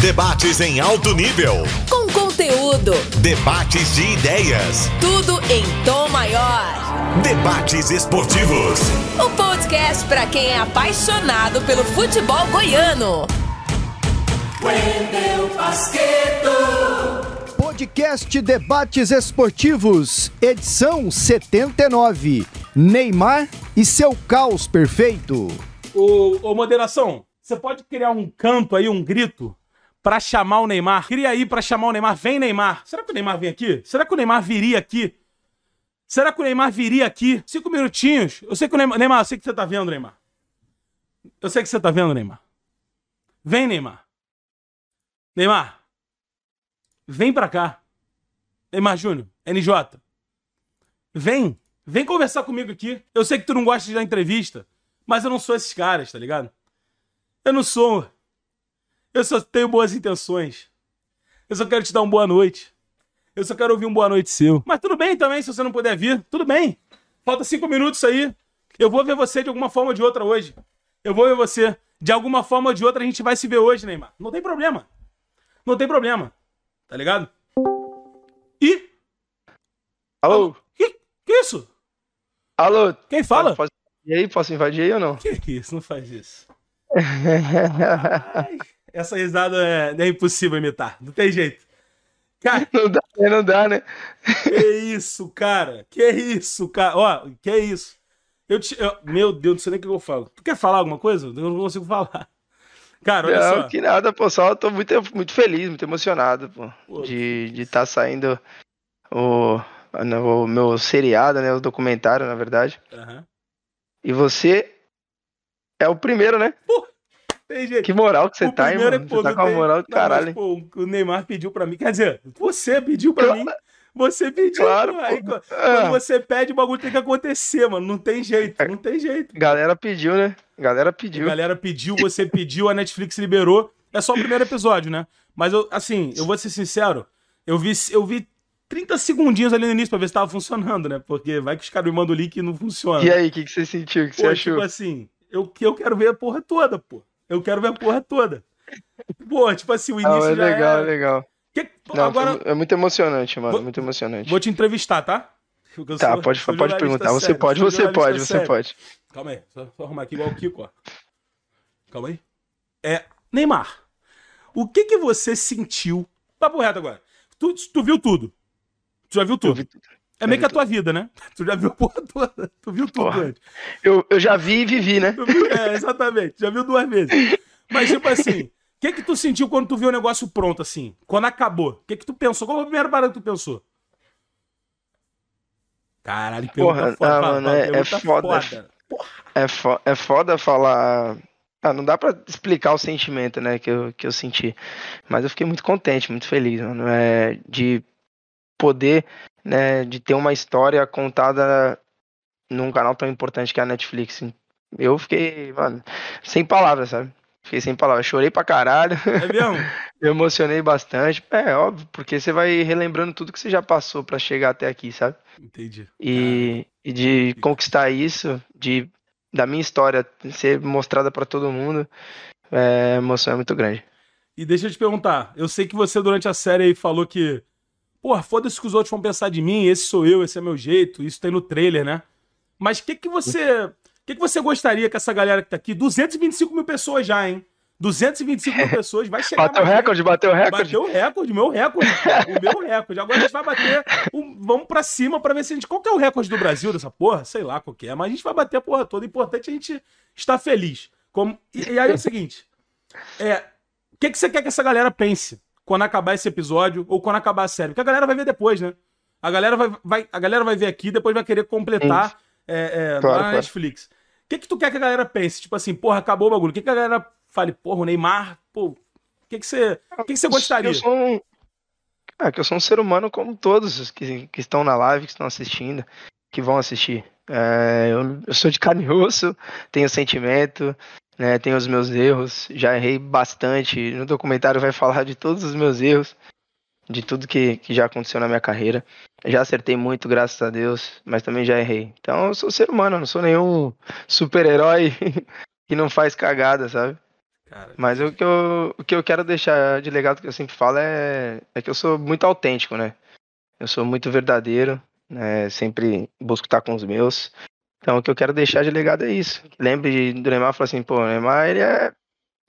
Debates em alto nível. Com conteúdo. Debates de ideias. Tudo em tom maior. Debates esportivos. O podcast para quem é apaixonado pelo futebol goiano. Wendel Basqueto. Podcast Debates Esportivos, edição 79. Neymar e seu caos perfeito. Ô, ô moderação, você pode criar um canto aí, um grito, pra chamar o Neymar? Cria aí pra chamar o Neymar. Vem, Neymar. Será que o Neymar vem aqui? Será que o Neymar viria aqui? Será que o Neymar viria aqui? Cinco minutinhos. Eu sei que o Neymar. Neymar, eu sei que você tá vendo, Neymar. Eu sei que você tá vendo, Neymar. Vem, Neymar. Neymar. Vem pra cá. Neymar Júnior, NJ. Vem. Vem conversar comigo aqui. Eu sei que tu não gosta de dar entrevista, mas eu não sou esses caras, tá ligado? Eu não sou. Eu só tenho boas intenções. Eu só quero te dar uma boa noite. Eu só quero ouvir um boa noite seu. Mas tudo bem também, se você não puder vir. Tudo bem. Falta cinco minutos aí. Eu vou ver você de alguma forma ou de outra hoje. Eu vou ver você. De alguma forma ou de outra a gente vai se ver hoje, Neymar. Não tem problema. Não tem problema. Tá ligado? E. Alô? Que, que isso? Alô? Quem fala? Posso, e aí, posso invadir aí ou não? Que que isso? Não faz isso. Ai, essa risada é, é impossível imitar. Não tem jeito. Cara, não dá, né? não dá, né? Que isso, cara? Que isso, cara? Ó, que isso? Eu te, eu, meu Deus, não sei nem o que eu falo. Tu quer falar alguma coisa? Eu não consigo falar. Cara, olha não, só. que nada, pô. Só tô muito, muito feliz, muito emocionado, pô. Pô, de estar tá saindo o, o meu seriado, né? O documentário, na verdade. Aham. E você é o primeiro, né? Pô, tem jeito. Que moral que você O tá, hein, mano? é, pô, Você tá com a moral do mas, caralho. hein? pô, o Neymar pediu pra mim. Quer dizer, você pediu pra mim. Você pediu. Claro, pô. Aí, pô. quando Ah. você pede, o bagulho tem que acontecer, mano. Não tem jeito. Não tem jeito. Galera pediu, né? Galera A pediu. galera pediu, você pediu, a Netflix liberou. É só o primeiro episódio, né? Mas eu, assim, eu vou ser sincero, eu vi, eu vi 30 segundinhos ali no início pra ver se tava funcionando, né? Porque vai que os caras me mandam o link e não funciona. E aí, o que, que você sentiu? O que você Pô, achou? tipo assim, eu, eu quero ver a porra toda, pô. Eu quero ver a porra toda. Pô, tipo assim, o Não, início é já legal, é... legal. Que- Não, Agora, é muito emocionante, mano. Vou- Muito emocionante. vou te entrevistar, tá? Eu Tá, sou- pode, sou pode perguntar. Você sério, pode, sou você pode, você sério. pode. Calma aí, só, só arrumar aqui igual o Kiko, ó. Calma aí. É, Neymar, o que que você sentiu? Papo reto agora. Tu, tu viu tudo. Tu já viu tudo. vi tudo. É meio que a tua vida, né? Tu já viu a porra toda. Tu viu tudo Porra. antes. Eu, eu já vi e vivi, né? Viu? É, exatamente. Já viu duas vezes. Mas, tipo assim, o que que tu sentiu quando tu viu o negócio pronto, assim? Quando acabou? O que que tu pensou? Qual foi a primeira parada que tu pensou? Caralho, Porra, foda. ah, fala, mano, é- é foda. foda. É, fo é foda falar. Ah, não dá pra explicar o sentimento, né, que eu, que eu senti. Mas eu fiquei muito contente, muito feliz, mano. É, de poder, né, de ter uma história contada num canal tão importante que é a Netflix. Eu fiquei, mano, sem palavras, sabe? Fiquei sem palavras. Chorei pra caralho. É mesmo? Eu emocionei bastante. É óbvio, porque você vai relembrando tudo que você já passou pra chegar até aqui, sabe? Entendi. E, e de conquistar isso, de da minha história ser mostrada pra todo mundo, é, a emoção é muito grande. E deixa eu te perguntar, eu sei que você durante a série aí falou que, porra, foda-se que os outros vão pensar de mim, esse sou eu, esse é meu jeito, isso tem no trailer, né? Mas o que que você, o que que você gostaria que essa galera que tá aqui, 225 mil pessoas já, hein? 225 mil pessoas, vai chegar Bateu o recorde, bateu o recorde. Bateu o recorde, meu recorde, o meu recorde. Agora a gente vai bater, um- vamos pra cima pra ver se a gente. Qual que é o recorde do Brasil dessa porra? Sei lá qual que é, mas a gente vai bater a porra toda. O importante é a gente estar feliz. Como... E, e aí é o seguinte: é, o que, que você quer que essa galera pense quando acabar esse episódio ou quando acabar a série? Porque a galera vai ver depois, né? A galera vai, vai- a galera vai ver aqui, depois vai querer completar é, é, Claro, na claro. Netflix. O que, que tu quer que a galera pense? Tipo assim, porra, acabou o bagulho. O que, que a galera fale? Porra, o Neymar, pô, o que, que você. O que, que você gostaria? Eu sou um, ah, que eu sou um ser humano como todos os que, que estão na live, que estão assistindo, que vão assistir. É, eu, eu sou de carne e osso, tenho sentimento, né, tenho os meus erros, já errei bastante. No documentário vai falar de todos os meus erros, de tudo que, que já aconteceu na minha carreira. Já acertei muito, graças a Deus, mas também já errei. Então eu sou ser humano, não sou nenhum super-herói que não faz cagada, sabe? Cara, Mas o que, eu, o que eu quero deixar de legado que eu sempre falo é, é que eu sou muito autêntico, né? Eu sou muito verdadeiro, né? Sempre busco estar com os meus. Então o que eu quero deixar de legado é isso. Lembre do Neymar e assim, pô, o Neymar ele é.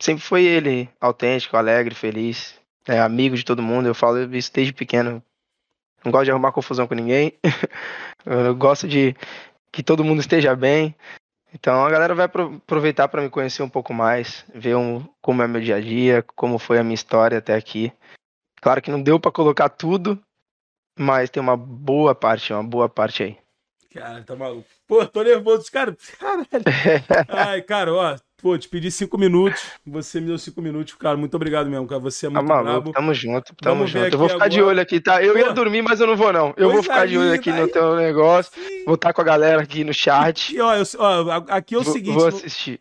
Sempre foi ele, autêntico, alegre, feliz, é, amigo de todo mundo. Eu falo isso desde pequeno. Não gosto de arrumar confusão com ninguém. eu gosto de que todo mundo esteja bem. Então a galera vai aproveitar para me conhecer um pouco mais, ver um, como é meu dia a dia, como foi a minha história até aqui. Claro que não deu para colocar tudo, mas tem uma boa parte, uma boa parte aí. Cara, tá maluco. Pô, tô nervoso, cara. Caralho. Ai, cara, ó, Pô, te pedi cinco minutos, você me deu cinco minutos, cara. Muito obrigado mesmo, cara. Você é muito tá maluco, Tamo junto, tamo Vamos junto. Eu vou ficar agora. de olho aqui, tá? Eu Pô. ia dormir, mas eu não vou, não. Eu vou ficar aí, de olho aqui daí... no teu negócio. Sim. Vou estar com a galera aqui no chat. E, ó, eu, ó aqui é o vou, seguinte. Vou assistir.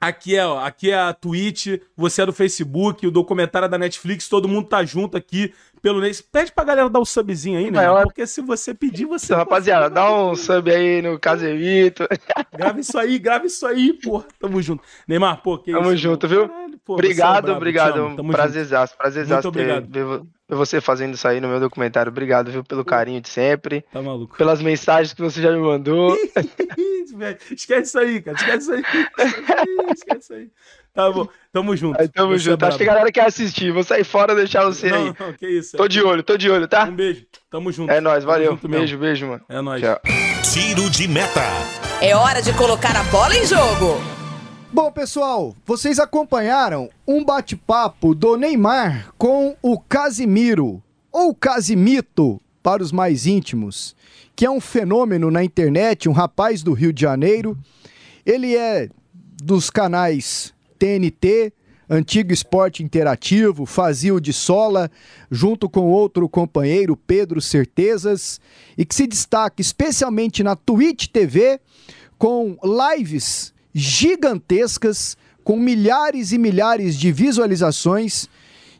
Aqui é, ó, aqui é a Twitch, você é do Facebook, o documentário é da Netflix, todo mundo tá junto aqui pelo Ney. Pede pra galera dar um subzinho aí, né? Porque se você pedir, você. Então, rapaziada, dá um sub aí no Casemito. Grava isso aí, grava isso aí, pô. Tamo junto. Neymar, pô, que Tamo isso, junto, viu? Pô, obrigado, é obrigado. Prazerzaço, prazerzaço ter, ver, você fazendo isso aí no meu documentário. Obrigado, viu, pelo carinho de sempre. Tá maluco. Pelas mensagens que você já me mandou. Esquece isso aí, cara. Esquece isso aí. Esquece isso aí. Tá bom, tamo junto. Aí, tamo você junto. É Acho que a galera quer assistir. Vou sair fora e deixar você não, aí. Não, que isso. Tô de olho, tô de olho, tá? Um beijo. Tamo junto. É nóis, valeu. Beijo, beijo, mano. É nóis. Tchau. Tiro de meta. É hora de colocar a bola em jogo. Bom, pessoal, vocês acompanharam um bate-papo do Neymar com o Casimiro, ou Casimito, para os mais íntimos, que é um fenômeno na internet, um rapaz do Rio de Janeiro. Ele é dos canais TNT, antigo esporte interativo, fazia o de sola, junto com outro companheiro, Pedro Certezas, e que se destaca especialmente na Twitch TV, com lives gigantescas, com milhares e milhares de visualizações.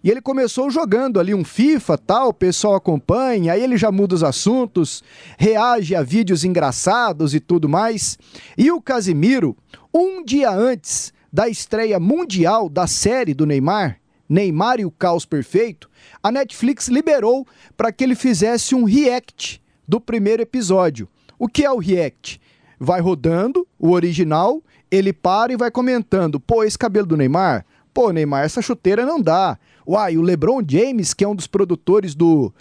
E ele começou jogando ali um FIFA, tal, o pessoal acompanha, aí ele já muda os assuntos, reage a vídeos engraçados e tudo mais. E o Casimiro, um dia antes da estreia mundial da série do Neymar, Neymar e o Caos Perfeito, a Netflix liberou para que ele fizesse um react do primeiro episódio. O que é o react? Vai rodando o original, ele para e vai comentando: pô, esse cabelo do Neymar, pô, Neymar, essa chuteira não dá. Uai, o LeBron James, que é um dos produtores do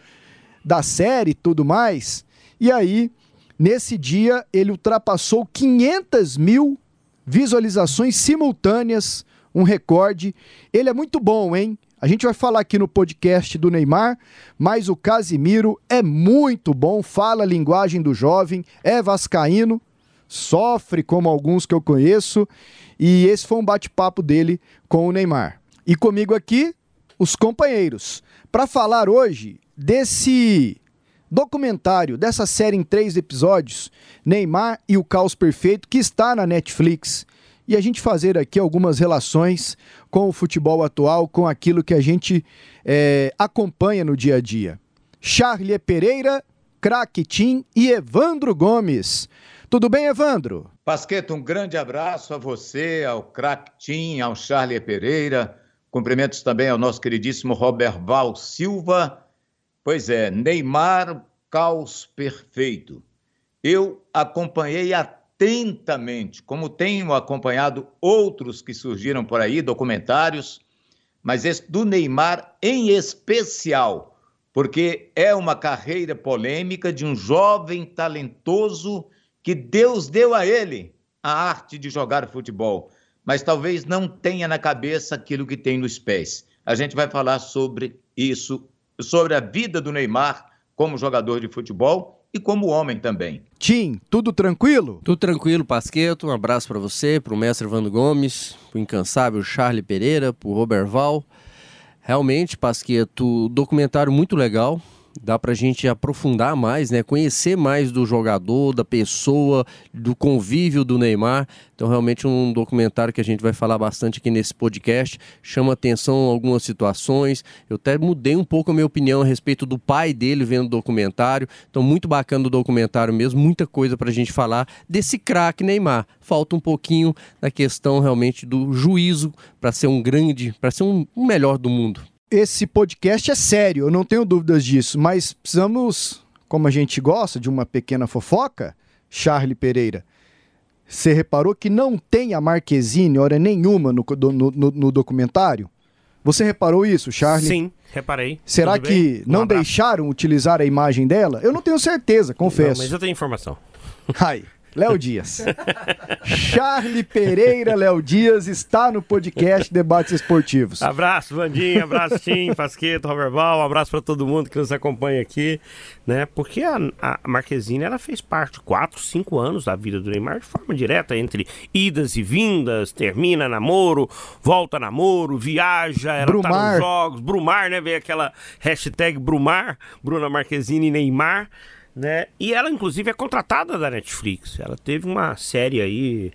da série e tudo mais. E aí, nesse dia, ele ultrapassou 500 mil visualizações simultâneas, um recorde. Ele é muito bom, hein? A gente vai falar aqui no podcast do Neymar, mas o Casimiro é muito bom, fala a linguagem do jovem, é vascaíno, sofre como alguns que eu conheço, e esse foi um bate-papo dele com o Neymar. E comigo aqui, os companheiros, para falar hoje desse documentário dessa série em três episódios, Neymar e o Caos Perfeito, que está na Netflix. E a gente fazer aqui algumas relações com o futebol atual, com aquilo que a gente é, acompanha no dia a dia. Charlie Pereira, Craque Tim e Evandro Gomes. Tudo bem, Evandro? Pasqueto, um grande abraço a você, ao Craque Tim, ao Charlie Pereira. Cumprimentos também ao nosso queridíssimo Robert Val Silva Pois é, Neymar, caos perfeito. Eu acompanhei atentamente, como tenho acompanhado outros que surgiram por aí, documentários, mas esse do Neymar em especial, porque é uma carreira polêmica de um jovem talentoso que Deus deu a ele a arte de jogar futebol, mas talvez não tenha na cabeça aquilo que tem nos pés. A gente vai falar sobre isso sobre a vida do Neymar como jogador de futebol e como homem também. Tim, tudo tranquilo? Tudo tranquilo, Pasqueto. Um abraço para você, para o mestre Vando Gomes, para o incansável Charlie Pereira, para o Robert Val. Realmente, Pasqueto, documentário muito legal. Dá pra gente aprofundar mais, né? Conhecer mais do jogador, da pessoa, do convívio do Neymar. Então, realmente, um documentário que a gente vai falar bastante aqui nesse podcast. Chama atenção algumas situações. Eu até mudei um pouco a minha opinião a respeito do pai dele vendo o documentário. Então, muito bacana o documentário mesmo. Muita coisa pra gente falar desse craque Neymar. Falta um pouquinho da questão realmente do juízo para ser um grande, para ser um melhor do mundo esse podcast é sério, eu não tenho dúvidas disso, mas precisamos, como a gente gosta de uma pequena fofoca, Charlie Pereira. Você reparou que não tem a Marquezine hora nenhuma no, no, no, no documentário? Você reparou isso, Charlie? Sim, reparei. Será Tudo que bem? não deixaram utilizar a imagem dela? Eu não tenho certeza, confesso. Não, mas eu tenho informação. Ai. Léo Dias. Charlie Pereira, Léo Dias, está no podcast Debates Esportivos. Abraço, Vandinho, abraço, Tim, Pasqueto, Roberval, um abraço para todo mundo que nos acompanha aqui, né? Porque a, a Marquezine, ela fez parte, quatro, cinco anos da vida do Neymar de forma direta, entre idas e vindas, termina namoro, volta namoro, viaja, ela Brumar. tá nos jogos, Brumar, né? Veio aquela hashtag Brumar, Bruna Marquezine Neymar, né? E ela, inclusive, é contratada da Netflix. Ela teve uma série aí,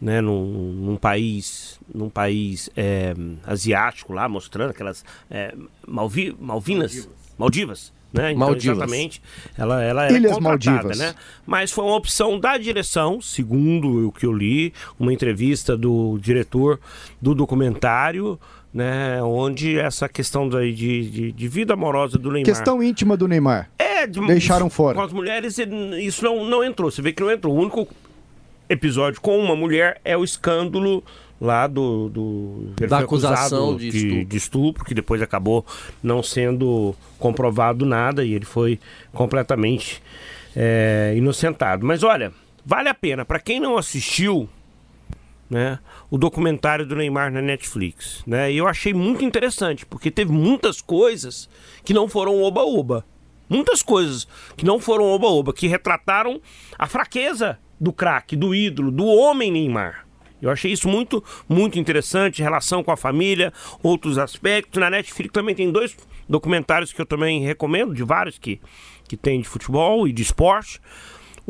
né, num, num país, num país é, asiático lá, mostrando aquelas é, Malvi, Malvinas, Maldivas. Maldivas né? Então, Maldivas. exatamente, ela, ela era Ilhas contratada, Maldivas. né? Mas foi uma opção da direção, segundo o que eu li, uma entrevista do diretor do documentário, né? Onde essa questão de, de, de vida amorosa do Neymar. Questão íntima do Neymar. É, de, deixaram fora. Com as mulheres, isso não, não entrou. Você vê que não entrou. O único episódio com uma mulher é o escândalo lá do, do da acusação de estupro. de estupro. que depois acabou não sendo comprovado nada e ele foi completamente é, inocentado. Mas olha, vale a pena para quem não assistiu, né, o documentário do Neymar na Netflix, né? E eu achei muito interessante porque teve muitas coisas que não foram oba-oba. Muitas coisas que não foram oba-oba, que retrataram a fraqueza do craque, do ídolo, do homem Neymar. Eu achei isso muito, muito interessante, relação com a família, outros aspectos. Na Netflix também tem dois documentários que eu também recomendo, de vários que, que tem de futebol e de esporte.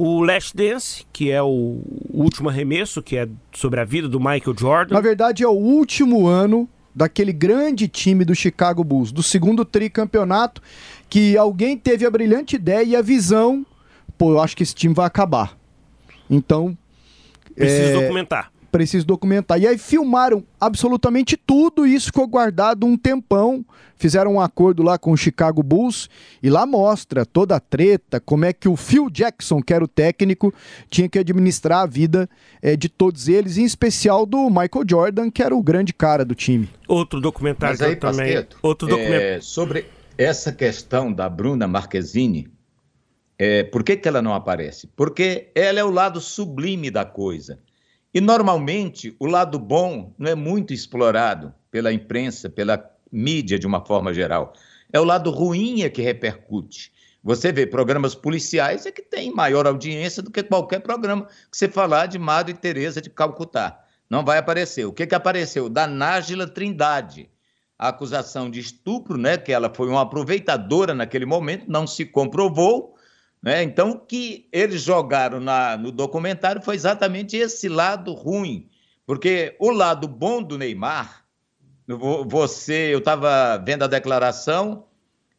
O Last Dance, que é o último arremesso, que é sobre a vida do Michael Jordan. Na verdade, é o último ano daquele grande time do Chicago Bulls, do segundo tricampeonato, que alguém teve a brilhante ideia e a visão, pô, eu acho que esse time vai acabar. Então. Preciso é... documentar preciso documentar. E aí filmaram absolutamente tudo, e isso ficou guardado um tempão. Fizeram um acordo lá com o Chicago Bulls e lá mostra toda a treta, como é que o Phil Jackson, que era o técnico, tinha que administrar a vida é, de todos eles, em especial do Michael Jordan, que era o grande cara do time. Outro documentário Mas aí, também. Pasqueto, outro documentário. É, sobre essa questão da Bruna Marquezine, é, por que, que ela não aparece? Porque ela é o lado sublime da coisa. E normalmente o lado bom não é muito explorado pela imprensa, pela mídia de uma forma geral. É o lado ruim é que repercute. Você vê programas policiais é que tem maior audiência do que qualquer programa que você falar de Madre Teresa de Calcutá. Não vai aparecer. O que, que apareceu? Da Nájila Trindade. A acusação de estupro, né, que ela foi uma aproveitadora naquele momento, não se comprovou, né? Então, o que eles jogaram na, no documentário foi exatamente esse lado ruim, porque o lado bom do Neymar, você, eu estava vendo a declaração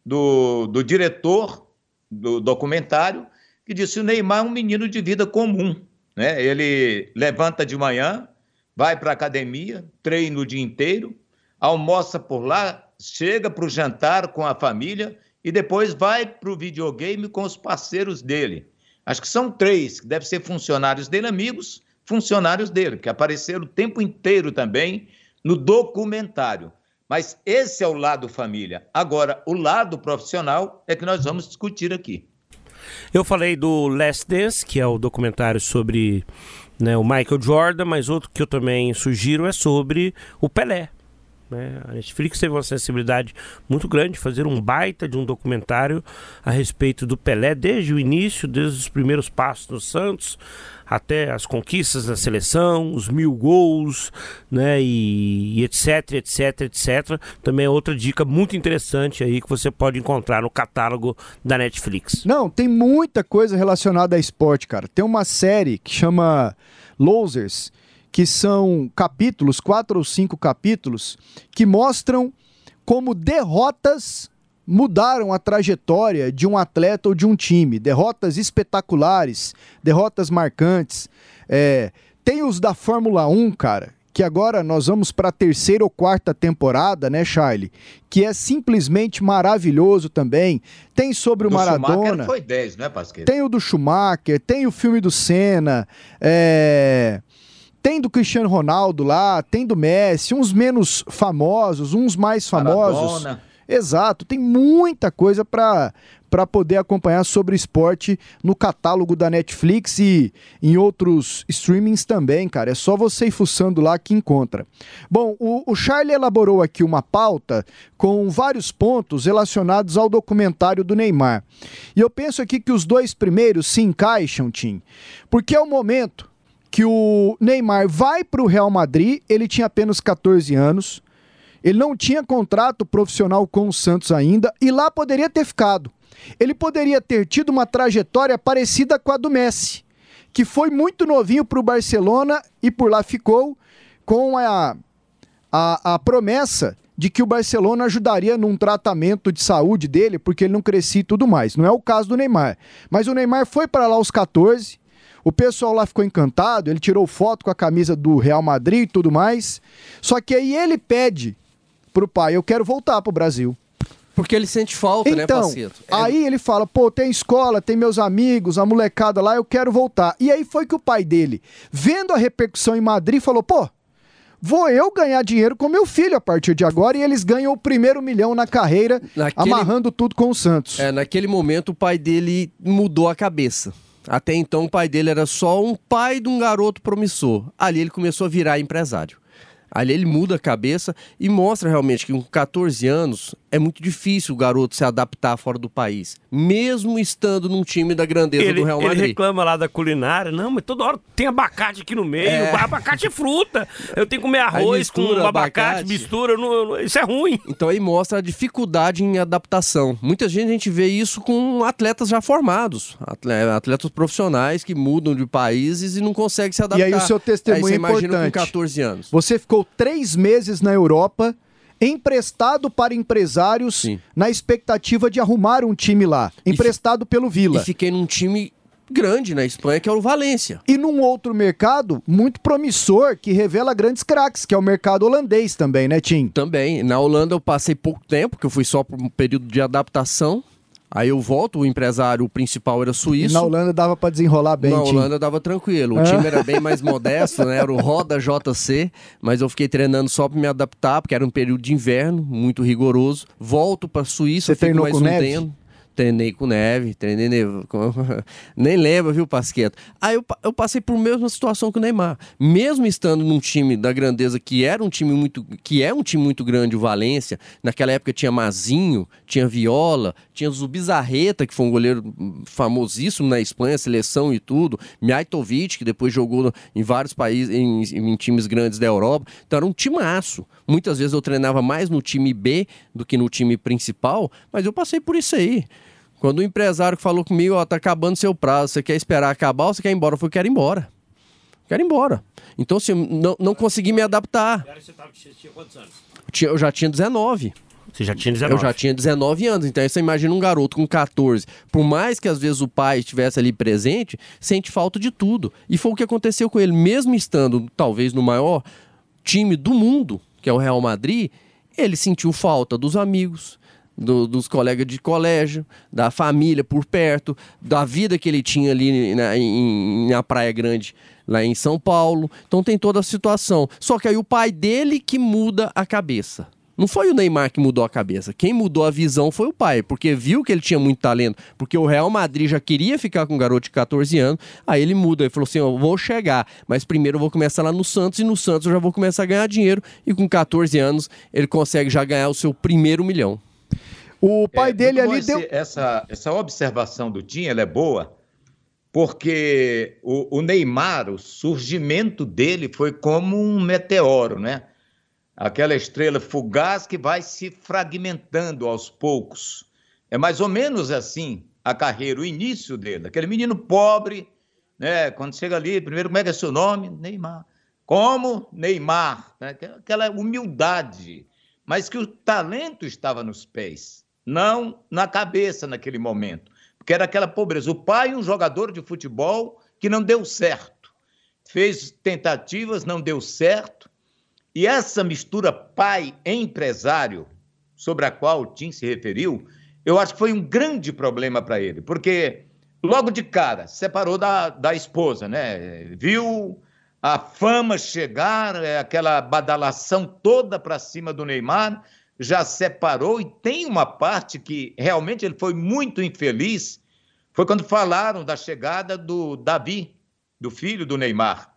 do, do diretor do documentário, que disse o Neymar é um menino de vida comum. Né? Ele levanta de manhã, vai para a academia, treina o dia inteiro, almoça por lá, chega para o jantar com a família e depois vai para o videogame com os parceiros dele. Acho que são três, que devem ser funcionários dele, amigos, funcionários dele, que apareceram o tempo inteiro também no documentário. Mas esse é o lado família. Agora, o lado profissional é que nós vamos discutir aqui. Eu falei do Last Dance, que é o documentário sobre né, o Michael Jordan, mas outro que eu também sugiro é sobre o Pelé. Né? A Netflix teve uma sensibilidade muito grande de fazer um baita de um documentário a respeito do Pelé desde o início, desde os primeiros passos no Santos, até as conquistas da seleção, os mil gols, né? E, e etc, etc, etc. Também é outra dica muito interessante aí que você pode encontrar no catálogo da Netflix. Não, tem muita coisa relacionada a esporte, cara. Tem uma série que chama Losers, que são capítulos, quatro ou cinco capítulos, que mostram como derrotas mudaram a trajetória de um atleta ou de um time. Derrotas espetaculares, derrotas marcantes. É, tem os da Fórmula 1, cara, que agora nós vamos para a terceira ou quarta temporada, né, Charlie? Que é simplesmente maravilhoso também. Tem sobre o Do Maradona. Schumacher foi 10, não é, Pasqueira? Tem o do Schumacher, tem o filme do Senna, é, tem do Cristiano Ronaldo lá, tem do Messi, uns menos famosos, uns mais famosos. Maradona. Exato, tem muita coisa para para poder acompanhar sobre esporte no catálogo da Netflix e em outros streamings também, cara. É só você ir fuçando lá que encontra. Bom, o, o Charlie elaborou aqui uma pauta com vários pontos relacionados ao documentário do Neymar. E eu penso aqui que os dois primeiros se encaixam, Tim, porque é o momento que o Neymar vai para o Real Madrid, ele tinha apenas 14 anos, ele não tinha contrato profissional com o Santos ainda e lá poderia ter ficado. Ele poderia ter tido uma trajetória parecida com a do Messi, que foi muito novinho para o Barcelona e por lá ficou com a, a, a promessa de que o Barcelona ajudaria num tratamento de saúde dele, porque ele não crescia e tudo mais. Não é o caso do Neymar. Mas o Neymar foi para lá aos 14, o pessoal lá ficou encantado, ele tirou foto com a camisa do Real Madrid e tudo mais. Só que aí ele pede pro pai, eu quero voltar pro Brasil. Porque ele sente falta, né, Então, Paceto? É- aí ele fala, pô, tem escola, tem meus amigos, a molecada lá, eu quero voltar. E aí foi que o pai dele, vendo a repercussão em Madrid, falou, pô, vou eu ganhar dinheiro com meu filho a partir de agora e eles ganham o primeiro milhão na carreira, Naquele- amarrando tudo com o Santos. É, naquele momento o pai dele mudou a cabeça. Até então o pai dele era só um pai de um garoto promissor. Ali ele começou a virar empresário. Ali ele muda a cabeça e mostra realmente que com 14 anos é muito difícil o garoto se adaptar fora do país, mesmo estando num time da grandeza Ele, do Real ele Madrid. reclama lá da culinária. Não, mas toda hora tem abacate aqui no meio. É. Abacate é fruta. Eu tenho que comer arroz com mistura abacate, abacate. mistura. não- não- isso é ruim. Então aí mostra a dificuldade em adaptação. Muita gente a gente vê isso com atletas já formados, atle- atletas profissionais que mudam de países e não conseguem se adaptar. E aí o seu testemunho aí você é imagina importante. com 14 anos. Você ficou três meses na Europa, emprestado para empresários, Sim. na expectativa de arrumar um time lá. Emprestado pelo Vila. E fiquei num time grande na Espanha, que é o Valência. E num outro mercado muito promissor, que revela grandes craques, que é o mercado holandês também, né, Tim? Também. Na Holanda eu passei pouco tempo, que eu fui só por um período de adaptação. Aí eu volto, o empresário principal era suíço. na Holanda dava para desenrolar bem, Na. Holanda dava tranquilo. O Ah. time era bem mais modesto, né? Era o Roda JC, mas eu fiquei treinando só para me adaptar, porque era um período de inverno, muito rigoroso. Volto para Suíça, Você fico mais com um tempo. Treinei com neve, treinei neve. com- Nem lembra, viu, Pasqueto? Aí eu, eu passei por mesma situação que o Neymar. Mesmo estando num time da grandeza que era um time muito. que é um time muito grande, o Valência. Naquela época tinha Mazinho, tinha Viola, tinha Zubizarreta, que foi um goleiro famosíssimo na Espanha, seleção e tudo. Mijatovic, que depois jogou em vários países, em, em times grandes da Europa. Então era um timaço. Muitas vezes eu treinava mais no time B do que no time principal, mas eu passei por isso aí. Quando o empresário falou comigo, ó, tá acabando seu prazo, você quer esperar acabar ou você quer ir embora? Eu falei, quero ir embora. Quero ir embora. Então, assim, eu não, não consegui me adaptar. Você tinha quantos anos? Eu Eu já tinha 19. Você já tinha 19. Eu já tinha 19 anos, então você imagina um garoto com 14. Por mais que às vezes o pai estivesse ali presente, sente falta de tudo. E foi o que aconteceu com ele, mesmo estando talvez no maior time do mundo, que é o Real Madrid, ele sentiu falta dos amigos, do- dos colegas de colégio, da família por perto, da vida que ele tinha ali na, em- na Praia Grande, lá em São Paulo. Então tem toda a situação. Só que aí o pai dele que muda a cabeça. Não foi o Neymar que mudou a cabeça. Quem mudou a visão foi o pai, porque viu que ele tinha muito talento, porque o Real Madrid já queria ficar com um garoto de 14 anos. Aí ele muda, ele falou assim: "Eu vou chegar, mas primeiro eu vou começar lá no Santos e no Santos eu já vou começar a ganhar dinheiro". E com 14 anos ele consegue já ganhar o seu primeiro milhão. O pai É, dele bom ali esse- deu. Essa, essa observação do Tim, ela é boa, porque o, o Neymar, o surgimento dele foi como um meteoro, né? Aquela estrela fugaz que vai se fragmentando aos poucos. É mais ou menos assim a carreira, o início dele. Aquele menino pobre, né? Quando chega ali, primeiro, como é que é seu nome? Neymar. Como? Neymar. Né? Aquela humildade, mas que o talento estava nos pés, não na cabeça naquele momento. Porque era aquela pobreza. O pai, um jogador de futebol que não deu certo. Fez tentativas, não deu certo. E essa mistura pai-empresário, sobre a qual o Tim se referiu, eu acho que foi um grande problema para ele, porque logo de cara separou da, da esposa, né? Viu a fama chegar, é, aquela badalação toda para cima do Neymar, já separou e tem uma parte que realmente ele foi muito infeliz, foi quando falaram da chegada do Davi, do filho do Neymar,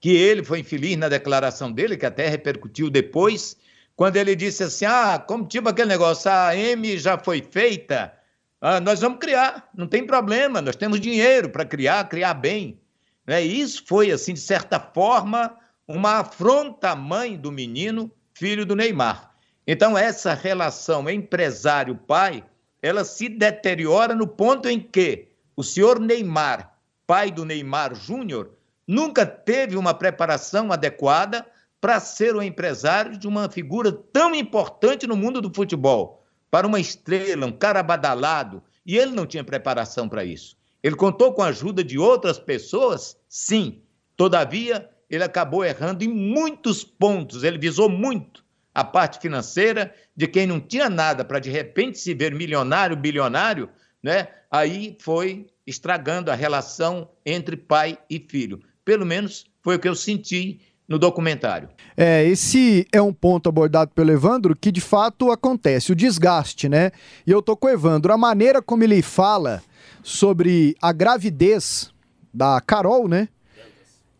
que ele foi infeliz na declaração dele, que até repercutiu depois, quando ele disse assim: ah, como tipo aquele negócio, a M já foi feita, ah, nós vamos criar, não tem problema, nós temos dinheiro para criar, criar bem. Né? Isso foi, assim, de certa forma, uma afronta à mãe do menino, filho do Neymar. Então, essa relação empresário-pai, ela se deteriora no ponto em que o senhor Neymar, pai do Neymar Júnior, nunca teve uma preparação adequada para ser o empresário de uma figura tão importante no mundo do futebol, para uma estrela, um cara badalado, e ele não tinha preparação para isso. Ele contou com a ajuda de outras pessoas? Sim. Todavia, ele acabou errando em muitos pontos, ele visou muito a parte financeira de quem não tinha nada para de repente se ver milionário, bilionário, né? Aí foi estragando a relação entre pai e filho. Pelo menos foi o que eu senti no documentário. É, esse é um ponto abordado pelo Evandro que de fato acontece, o desgaste, né? E eu tô com o Evandro, a maneira como ele fala sobre a gravidez da Carol, né?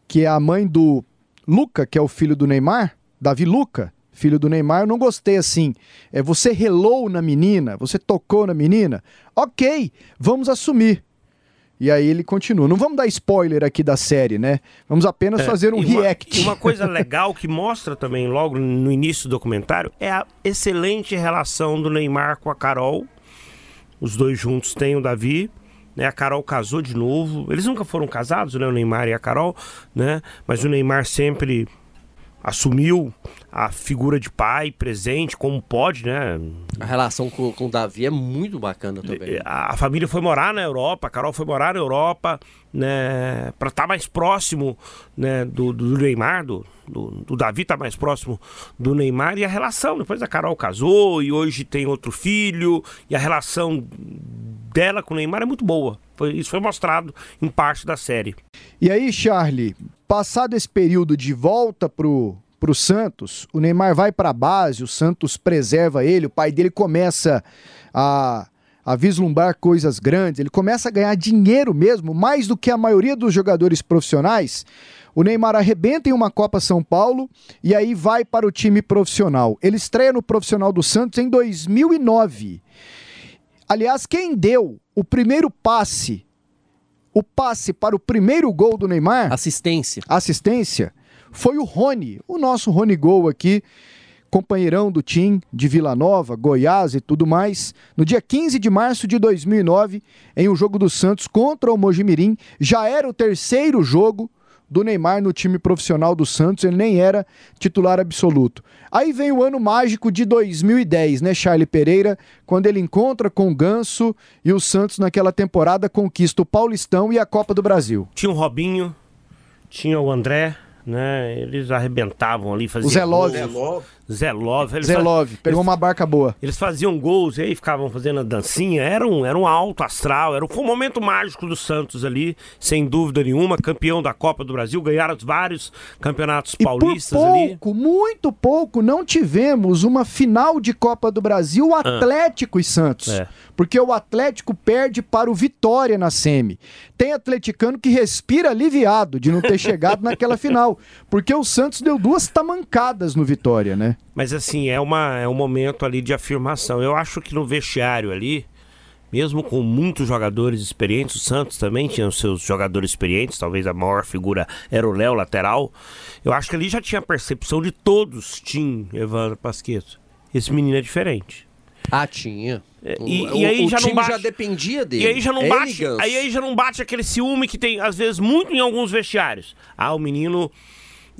Que é a mãe do Luca, que é o filho do Neymar, Davi Luca, filho do Neymar, eu não gostei assim. É, você relou na menina, você tocou na menina. Ok, vamos assumir. E aí ele continua. Não vamos dar spoiler aqui da série, né? Vamos apenas é, fazer um react. Uma, e uma coisa legal que mostra também logo no início do documentário é a excelente relação do Neymar com a Carol. Os dois juntos têm o Davi. Né, a Carol casou de novo. Eles nunca foram casados, né? O Neymar e a Carol, né? Mas o Neymar sempre assumiu a figura de pai presente, como pode, né? A relação com, com o Davi é muito bacana também. A, a, família foi morar na Europa, a Carol foi morar na Europa, né? Para estar tá mais próximo né, do, do Neymar, do, do, do Davi estar tá mais próximo do Neymar e a relação. Depois a Carol casou e hoje tem outro filho e a relação dela com o Neymar é muito boa. Foi, isso foi mostrado em parte da série. E aí, Charlie, passado esse período de volta pro para o Santos, o Neymar vai para a base, o Santos preserva ele, o pai dele começa a, a vislumbrar coisas grandes, ele começa a ganhar dinheiro mesmo, mais do que a maioria dos jogadores profissionais. O Neymar arrebenta em uma Copa São Paulo e aí vai para o time profissional. Ele estreia no profissional do Santos em 2009. Aliás, quem deu o primeiro passe, o passe para o primeiro gol do Neymar? Assistência. Assistência foi o Rony, o nosso Rony Gol aqui, companheirão do time de Vila Nova, Goiás e tudo mais, no dia 15 de março de 2009, em um jogo do Santos contra o Mojimirim, já era o terceiro jogo do Neymar no time profissional do Santos, ele nem era titular absoluto. Aí vem o ano mágico de 2010, né, Charlie Pereira, quando ele encontra com o Ganso e o Santos naquela temporada conquista o Paulistão e a Copa do Brasil. Tinha o Robinho, tinha o André, né? Eles arrebentavam ali, faziam. O Zelov. Zelov. Zelov. Eles Zelov, pegou eles, uma barca boa. Eles faziam gols e aí ficavam fazendo a dancinha. Era um, era um alto astral, era um, foi um momento mágico do Santos ali, sem dúvida nenhuma. Campeão da Copa do Brasil, ganharam vários campeonatos e paulistas por pouco, ali. Muito pouco, não tivemos uma final de Copa do Brasil ah. Atlético ah. e Santos. É. Porque o Atlético perde para o Vitória na Semi. Tem atleticano que respira aliviado de não ter chegado naquela final. Porque o Santos deu duas tamancadas no Vitória, né? Mas assim, é, uma, é um momento ali de afirmação. Eu acho que no vestiário ali, mesmo com muitos jogadores experientes, o Santos também tinha os seus jogadores experientes, talvez a maior figura era o Léo, lateral. Eu acho que ali já tinha a percepção de todos, Tim, Evandro Pasqueto. Esse menino é diferente. Ah, tinha. É, e, o- e aí o já time não bate, já dependia dele. E aí já não Ele, bate, aí, aí já não bate aquele ciúme que tem às vezes muito em alguns vestiários. Ah, o menino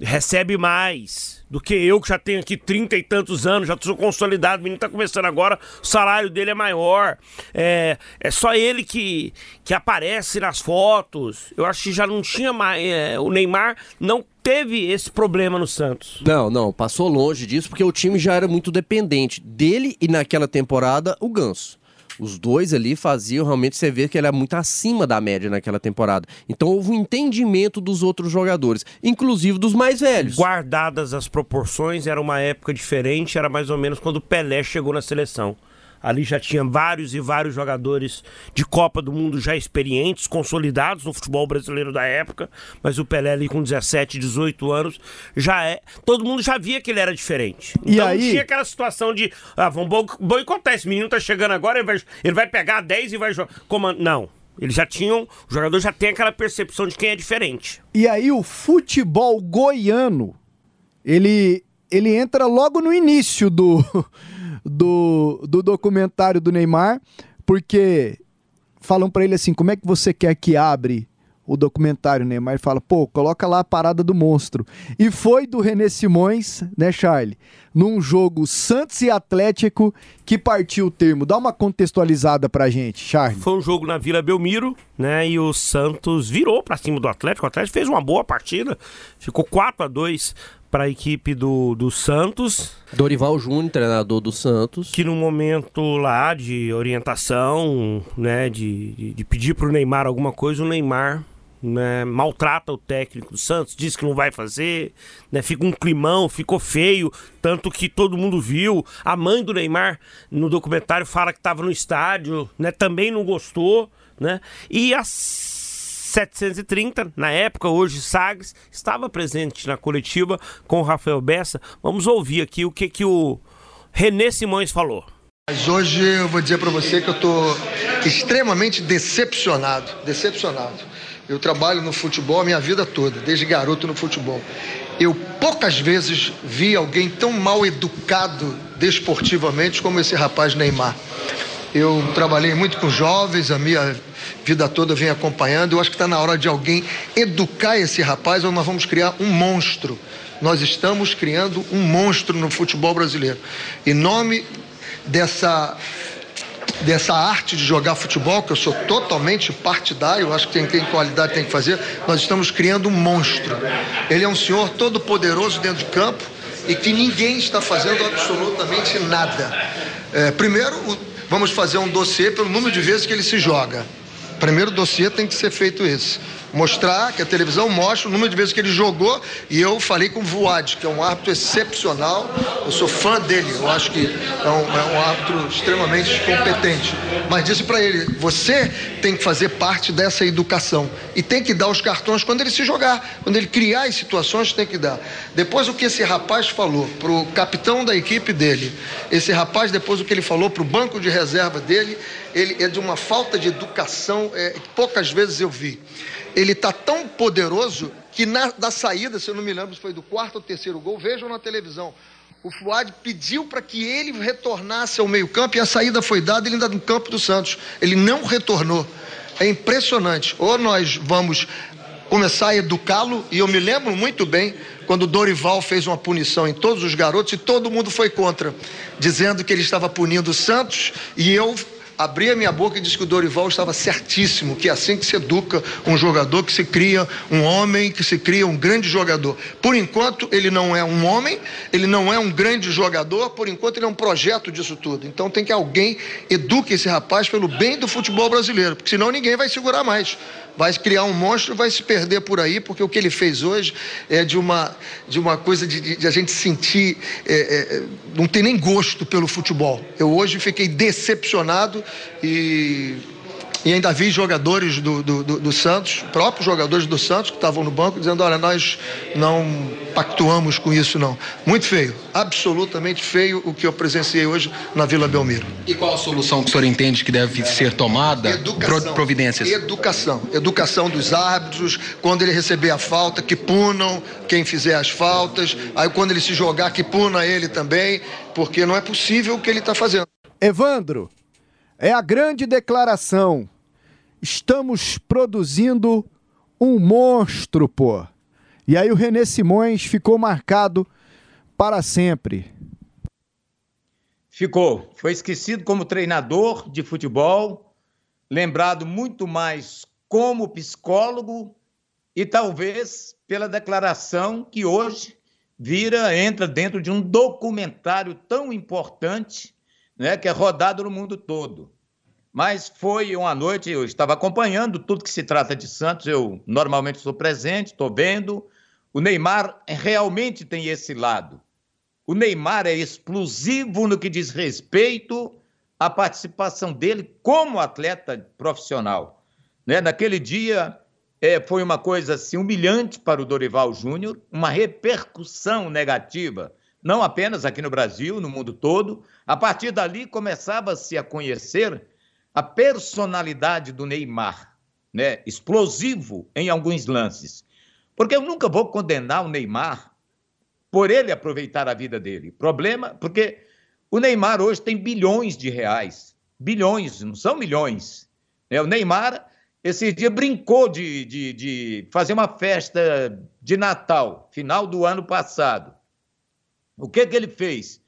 recebe mais do que eu que já tenho aqui trinta e tantos anos, já sou consolidado, o menino tá começando agora, o salário dele é maior. É, é só ele que, que aparece nas fotos. Eu acho que já não tinha mais. é, o Neymar não teve esse problema no Santos. Não, não, passou longe disso porque o time já era muito dependente dele e naquela temporada o Ganso. Os dois ali faziam realmente você ver que ele era muito acima da média naquela temporada. Então houve um entendimento dos outros jogadores, inclusive dos mais velhos. Guardadas as proporções, era uma época diferente, era mais ou menos quando o Pelé chegou na seleção. Ali já tinha vários e vários jogadores de Copa do Mundo já experientes, consolidados no futebol brasileiro da época, mas o Pelé ali com 17, 18 anos já é. Todo mundo já via que ele era diferente. E Então aí- não tinha aquela situação de, ah, vamos boi- boicotar, esse menino tá chegando agora, ele vai, ele vai pegar 10 e vai jogar. Não. Eles já tinham, o jogador já tem aquela percepção de quem é diferente. E aí o futebol goiano, ele, ele entra logo no início do, do, do documentário do Neymar, porque falam pra ele assim, como é que você quer que abre o documentário, Neymar? Ele fala, pô, coloca lá a parada do monstro. E foi do René Simões, né, Charlie? Num jogo Santos e Atlético que partiu o termo. Dá uma contextualizada pra gente, Charlie. Foi um jogo na Vila Belmiro, né? E o Santos virou pra cima do Atlético. O Atlético fez uma boa partida. Ficou 4 a 2 para a equipe do, do Santos, Dorival Júnior, treinador do Santos. que no momento lá de orientação, né, de, de, de pedir pro Neymar alguma coisa, o Neymar né, maltrata o técnico do Santos, diz que não vai fazer, né, fica um climão, ficou feio, tanto que todo mundo viu. A mãe do Neymar no documentário fala que estava no estádio, né, também não gostou, né? E as 730, na época, hoje Sagres, estava presente na coletiva com o Rafael Bessa. Vamos ouvir aqui o que, que o René Simões falou. Mas hoje eu vou dizer para você que eu estou extremamente decepcionado, decepcionado. Eu trabalho no futebol a minha vida toda, desde garoto no futebol. Eu poucas vezes vi alguém tão mal educado desportivamente como esse rapaz Neymar. Eu trabalhei muito com jovens, a minha vida toda venho acompanhando. Eu acho que está na hora de alguém educar esse rapaz ou nós vamos criar um monstro. Nós estamos criando um monstro no futebol brasileiro. Em nome dessa dessa arte de jogar futebol, que eu sou totalmente partidário, acho que quem tem qualidade tem que fazer, nós estamos criando um monstro. Ele é um senhor todo poderoso dentro de campo e que ninguém está fazendo absolutamente nada. É, primeiro, vamos fazer um dossiê pelo número de vezes que ele se joga. Primeiro dossiê tem que ser feito esse. Mostrar que a televisão mostra o número de vezes que ele jogou e eu falei com o Vuad, que é um árbitro excepcional. Eu sou fã dele, eu acho que é um, é um árbitro extremamente competente. Mas disse para ele: você tem que fazer parte dessa educação e tem que dar os cartões quando ele se jogar, quando ele criar as situações, tem que dar. Depois o que esse rapaz falou pro capitão da equipe dele, esse rapaz depois o que ele falou pro banco de reserva dele, ele é de uma falta de educação é, que poucas vezes eu vi. Ele está tão poderoso que na da saída, se eu não me lembro se foi do quarto ou terceiro gol, vejam na televisão. O Fuad pediu para que ele retornasse ao meio-campo e a saída foi dada ele ainda no campo do Santos. Ele não retornou. É impressionante. Ou nós vamos começar a educá-lo, e eu me lembro muito bem quando Dorival fez uma punição em todos os garotos e todo mundo foi contra, dizendo que ele estava punindo o Santos e eu abri a minha boca e disse que o Dorival estava certíssimo, que é assim que se educa um jogador, que se cria um homem, que se cria um grande jogador. Por enquanto, ele não é um homem, ele não é um grande jogador, por enquanto, ele é um projeto disso tudo. Então, tem que alguém eduque esse rapaz pelo bem do futebol brasileiro, porque senão ninguém vai segurar mais. Vai criar um monstro, vai se perder por aí, porque o que ele fez hoje é de uma, de uma coisa de, de- a gente sentir, é, é, não tem nem gosto pelo futebol. Eu hoje fiquei decepcionado e E ainda vi jogadores do, do, do, do Santos, próprios jogadores do Santos que estavam no banco, dizendo: olha, nós não pactuamos com isso, não. Muito feio, absolutamente feio o que eu presenciei hoje na Vila Belmiro. E qual a solução que o senhor entende que deve ser tomada? Educação, providências. Educação. Educação dos árbitros, quando ele receber a falta, que punam quem fizer as faltas. Aí quando ele se jogar, que puna ele também, porque não é possível o que ele está fazendo. Evandro, é a grande declaração. Estamos produzindo um monstro, pô. E aí o René Simões ficou marcado para sempre. Ficou. Foi esquecido como treinador de futebol, lembrado muito mais como psicólogo e talvez pela declaração que hoje vira, entra dentro de um documentário tão importante né, que é rodado no mundo todo. Mas foi uma noite, eu estava acompanhando tudo que se trata de Santos, eu normalmente estou presente, estou vendo. O Neymar realmente tem esse lado. O Neymar é explosivo no que diz respeito à participação dele como atleta profissional. Né? Naquele dia é, foi uma coisa assim, humilhante para o Dorival Júnior, uma repercussão negativa não apenas aqui no Brasil, no mundo todo. A partir dali começava-se a conhecer a personalidade do Neymar, né? explosivo em alguns lances. Porque eu nunca vou condenar o Neymar por ele aproveitar a vida dele. Problema, porque o Neymar hoje tem bilhões de reais. Bilhões, não são milhões. Né? O Neymar, esse dia, brincou de, de, de fazer uma festa de Natal, final do ano passado. O que que ele fez?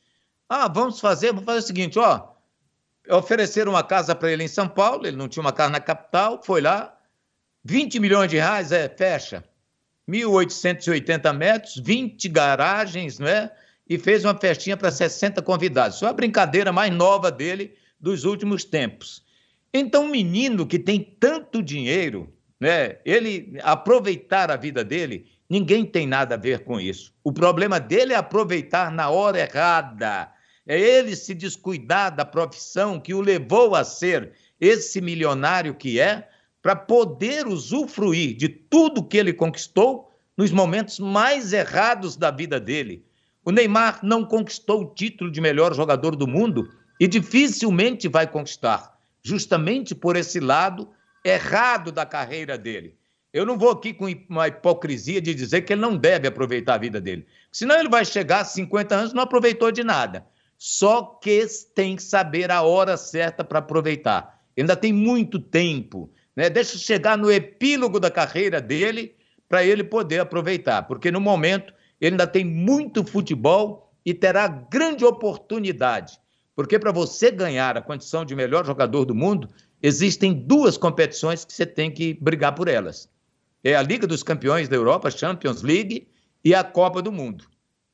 Ah, vamos fazer, vamos fazer o seguinte, ó. Ofereceram uma casa para ele em São Paulo, ele não tinha uma casa na capital, foi lá, 20 milhões de reais, é, fecha. 1.880 metros, 20 garagens, não é? E fez uma festinha para 60 convidados. Isso é a brincadeira mais nova dele dos últimos tempos. Então, um menino que tem tanto dinheiro, né? Ele aproveitar a vida dele, Ninguém tem nada a ver com isso. O problema dele é aproveitar na hora errada. É ele se descuidar da profissão que o levou a ser esse milionário que é, para poder usufruir de tudo que ele conquistou nos momentos mais errados da vida dele. O Neymar não conquistou o título de melhor jogador do mundo e dificilmente vai conquistar, justamente por esse lado errado da carreira dele. Eu não vou aqui com uma hipocrisia de dizer que ele não deve aproveitar a vida dele. Senão ele vai chegar a 50 anos e não aproveitou de nada. Só que tem que saber a hora certa para aproveitar. Ainda tem muito tempo. Né? Deixa chegar no epílogo da carreira dele para ele poder aproveitar. Porque no momento ele ainda tem muito futebol e terá grande oportunidade. Porque para você ganhar a condição de melhor jogador do mundo, existem duas competições que você tem que brigar por elas é a Liga dos Campeões da Europa, Champions League, e a Copa do Mundo.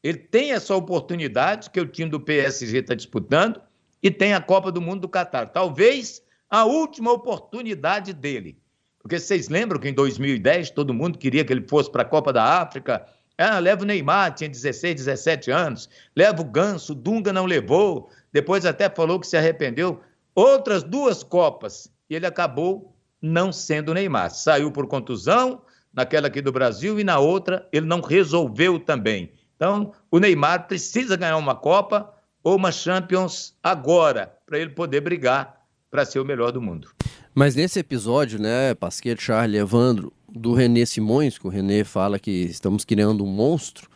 Ele tem essa oportunidade que o time do PSG está disputando e tem a Copa do Mundo do Catar. Talvez a última oportunidade dele. Porque vocês lembram que em 2010 todo mundo queria que ele fosse para a Copa da África. Ah, leva o Neymar, tinha 16, 17 anos. Leva o Ganso, o Dunga não levou. Depois até falou que se arrependeu. Outras duas Copas. E ele acabou não sendo Neymar. Saiu por contusão, naquela aqui do Brasil, e na outra ele não resolveu também. Então, o Neymar precisa ganhar uma Copa ou uma Champions agora, para ele poder brigar para ser o melhor do mundo. Mas nesse episódio, né, Pasquet, Charlie, Evandro, do René Simões, que o René fala que estamos criando um monstro,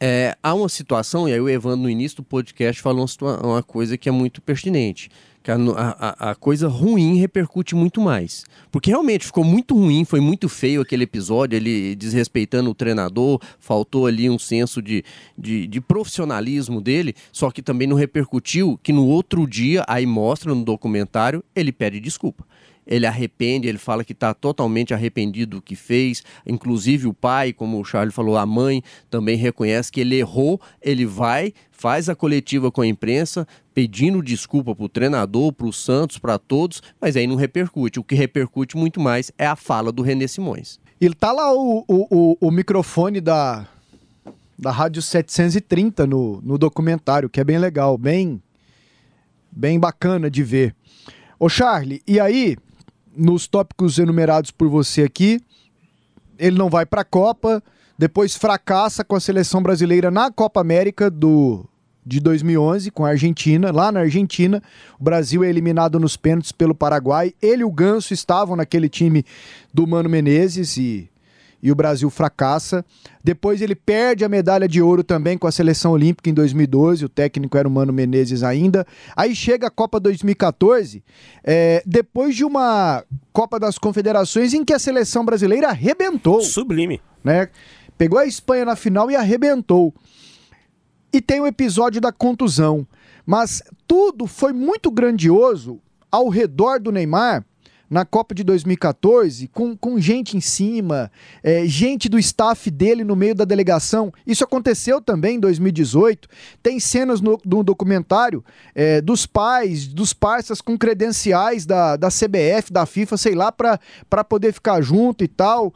é, há uma situação, e aí o Evandro no início do podcast falou uma, uma coisa que é muito pertinente que a, a, a, coisa ruim repercute muito mais. Porque realmente ficou muito ruim, foi muito feio aquele episódio, ele desrespeitando o treinador, faltou ali um senso de, de, de, profissionalismo dele, só que também não repercutiu que no outro dia, aí mostra no documentário, ele pede desculpa ele arrepende, ele fala que está totalmente arrependido do que fez. Inclusive o pai, como o Charlie falou, a mãe também reconhece que ele errou. Ele vai, faz a coletiva com a imprensa, pedindo desculpa para o treinador, para o Santos, para todos, mas aí não repercute. O que repercute muito mais é a fala do René Simões. E tá lá o, o, o, o microfone da, da Rádio 730 no, no documentário, que é bem legal, bem, bem bacana de ver. Ô Charlie, e aí, nos tópicos enumerados por você aqui, ele não vai para a Copa, depois fracassa com a seleção brasileira na Copa América do de 2011 com a Argentina, lá na Argentina. O Brasil é eliminado nos pênaltis pelo Paraguai. Ele e o Ganso estavam naquele time do Mano Menezes e, e o Brasil fracassa. Depois ele perde a medalha de ouro também com a seleção olímpica em 2012. O técnico era o Mano Menezes ainda. Aí chega a Copa 2014, é, depois de uma Copa das Confederações em que a seleção brasileira arrebentou. Sublime. Né? Pegou a Espanha na final e arrebentou. E tem o episódio da contusão. Mas tudo foi muito grandioso ao redor do Neymar na Copa de 2014, com, com gente em cima, é, gente do staff dele no meio da delegação. Isso aconteceu também em 2018. Tem cenas no, no documentário é, dos pais, dos parceiros com credenciais da, da CBF, da FIFA, sei lá, para poder ficar junto e tal.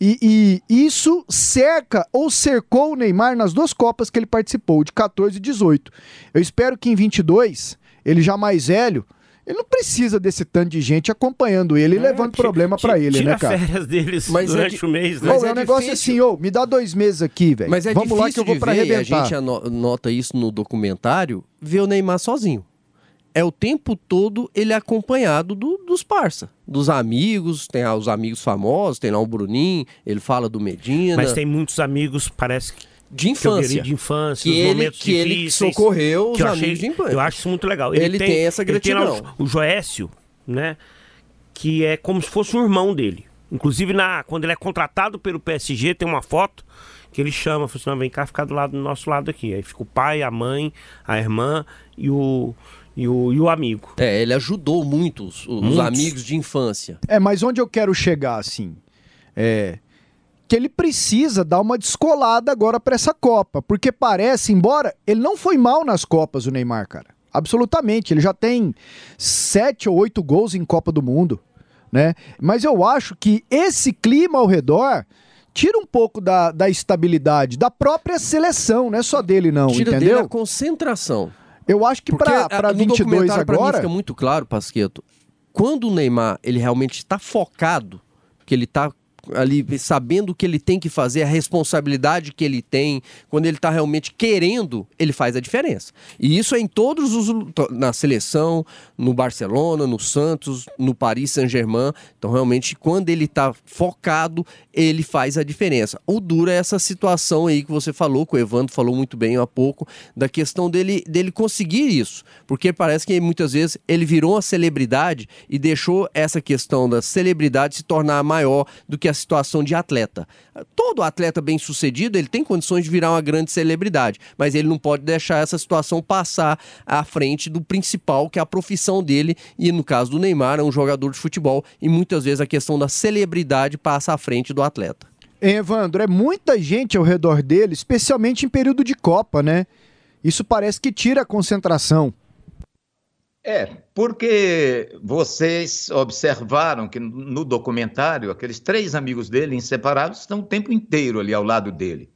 E, e, isso cerca ou cercou o Neymar nas duas Copas que ele participou, de 14 e 18. Eu espero que em 22, ele já mais velho, ele não precisa desse tanto de gente acompanhando ele e é, levando problema para ele, né, cara? férias deles Mas é durante é o mês, né? Mas é, é um negócio assim, ô, me dá dois meses aqui, velho. Mas é Vamos lá que eu vou para arrebentar. A gente nota isso no documentário, ver o Neymar sozinho. É o tempo todo ele acompanhado do, dos parça, dos amigos, tem os amigos famosos, tem lá o Bruninho, ele fala do Medina. Mas tem muitos amigos, parece que de infância. de infância, que ele, que ele socorreu os amigos achei, de infância. Eu acho isso muito legal. Ele, ele tem, tem, essa gratidão. Tem o Joécio, né? Que é como se fosse um irmão dele. Inclusive, na, quando ele é contratado pelo PSG, tem uma foto que ele chama, fala assim, vem cá ficar do lado do nosso lado aqui. Aí fica o pai, a mãe, a irmã e o, e o, e o amigo. É, ele ajudou muito os, os amigos de infância. É, mas onde eu quero chegar, assim, é que ele precisa dar uma descolada agora para essa Copa, porque parece, embora ele não foi mal nas Copas, o Neymar, cara. Absolutamente, ele já tem sete ou oito gols em Copa do Mundo, né? Mas eu acho que esse clima ao redor tira um pouco da, da estabilidade da própria seleção, não é só dele não, tira entendeu? Tira dele a concentração. Eu acho que para 22 agora... Pra mim fica muito claro, Pasqueto, quando o Neymar ele realmente está focado, que ele está ali sabendo o que ele tem que fazer, a responsabilidade que ele tem, quando ele está realmente querendo, ele faz a diferença. E isso é em todos os na seleção, no Barcelona, no Santos, no Paris Saint-Germain. Então realmente quando ele está focado, ele faz a diferença. O duro é essa situação aí que você falou, que o Evandro falou muito bem há pouco, da questão dele dele conseguir isso, porque parece que muitas vezes ele virou uma celebridade e deixou essa questão da celebridade se tornar maior do que a situação de atleta. Todo atleta bem-sucedido, ele tem condições de virar uma grande celebridade, mas ele não pode deixar essa situação passar à frente do principal, que é a profissão dele, e no caso do Neymar, é um jogador de futebol, e muitas vezes a questão da celebridade passa à frente do atleta. Evandro, é muita gente ao redor dele, especialmente em período de Copa, né? Isso parece que tira a concentração. É, porque vocês observaram que no documentário, aqueles três amigos dele, inseparáveis, estão o tempo inteiro ali ao lado dele.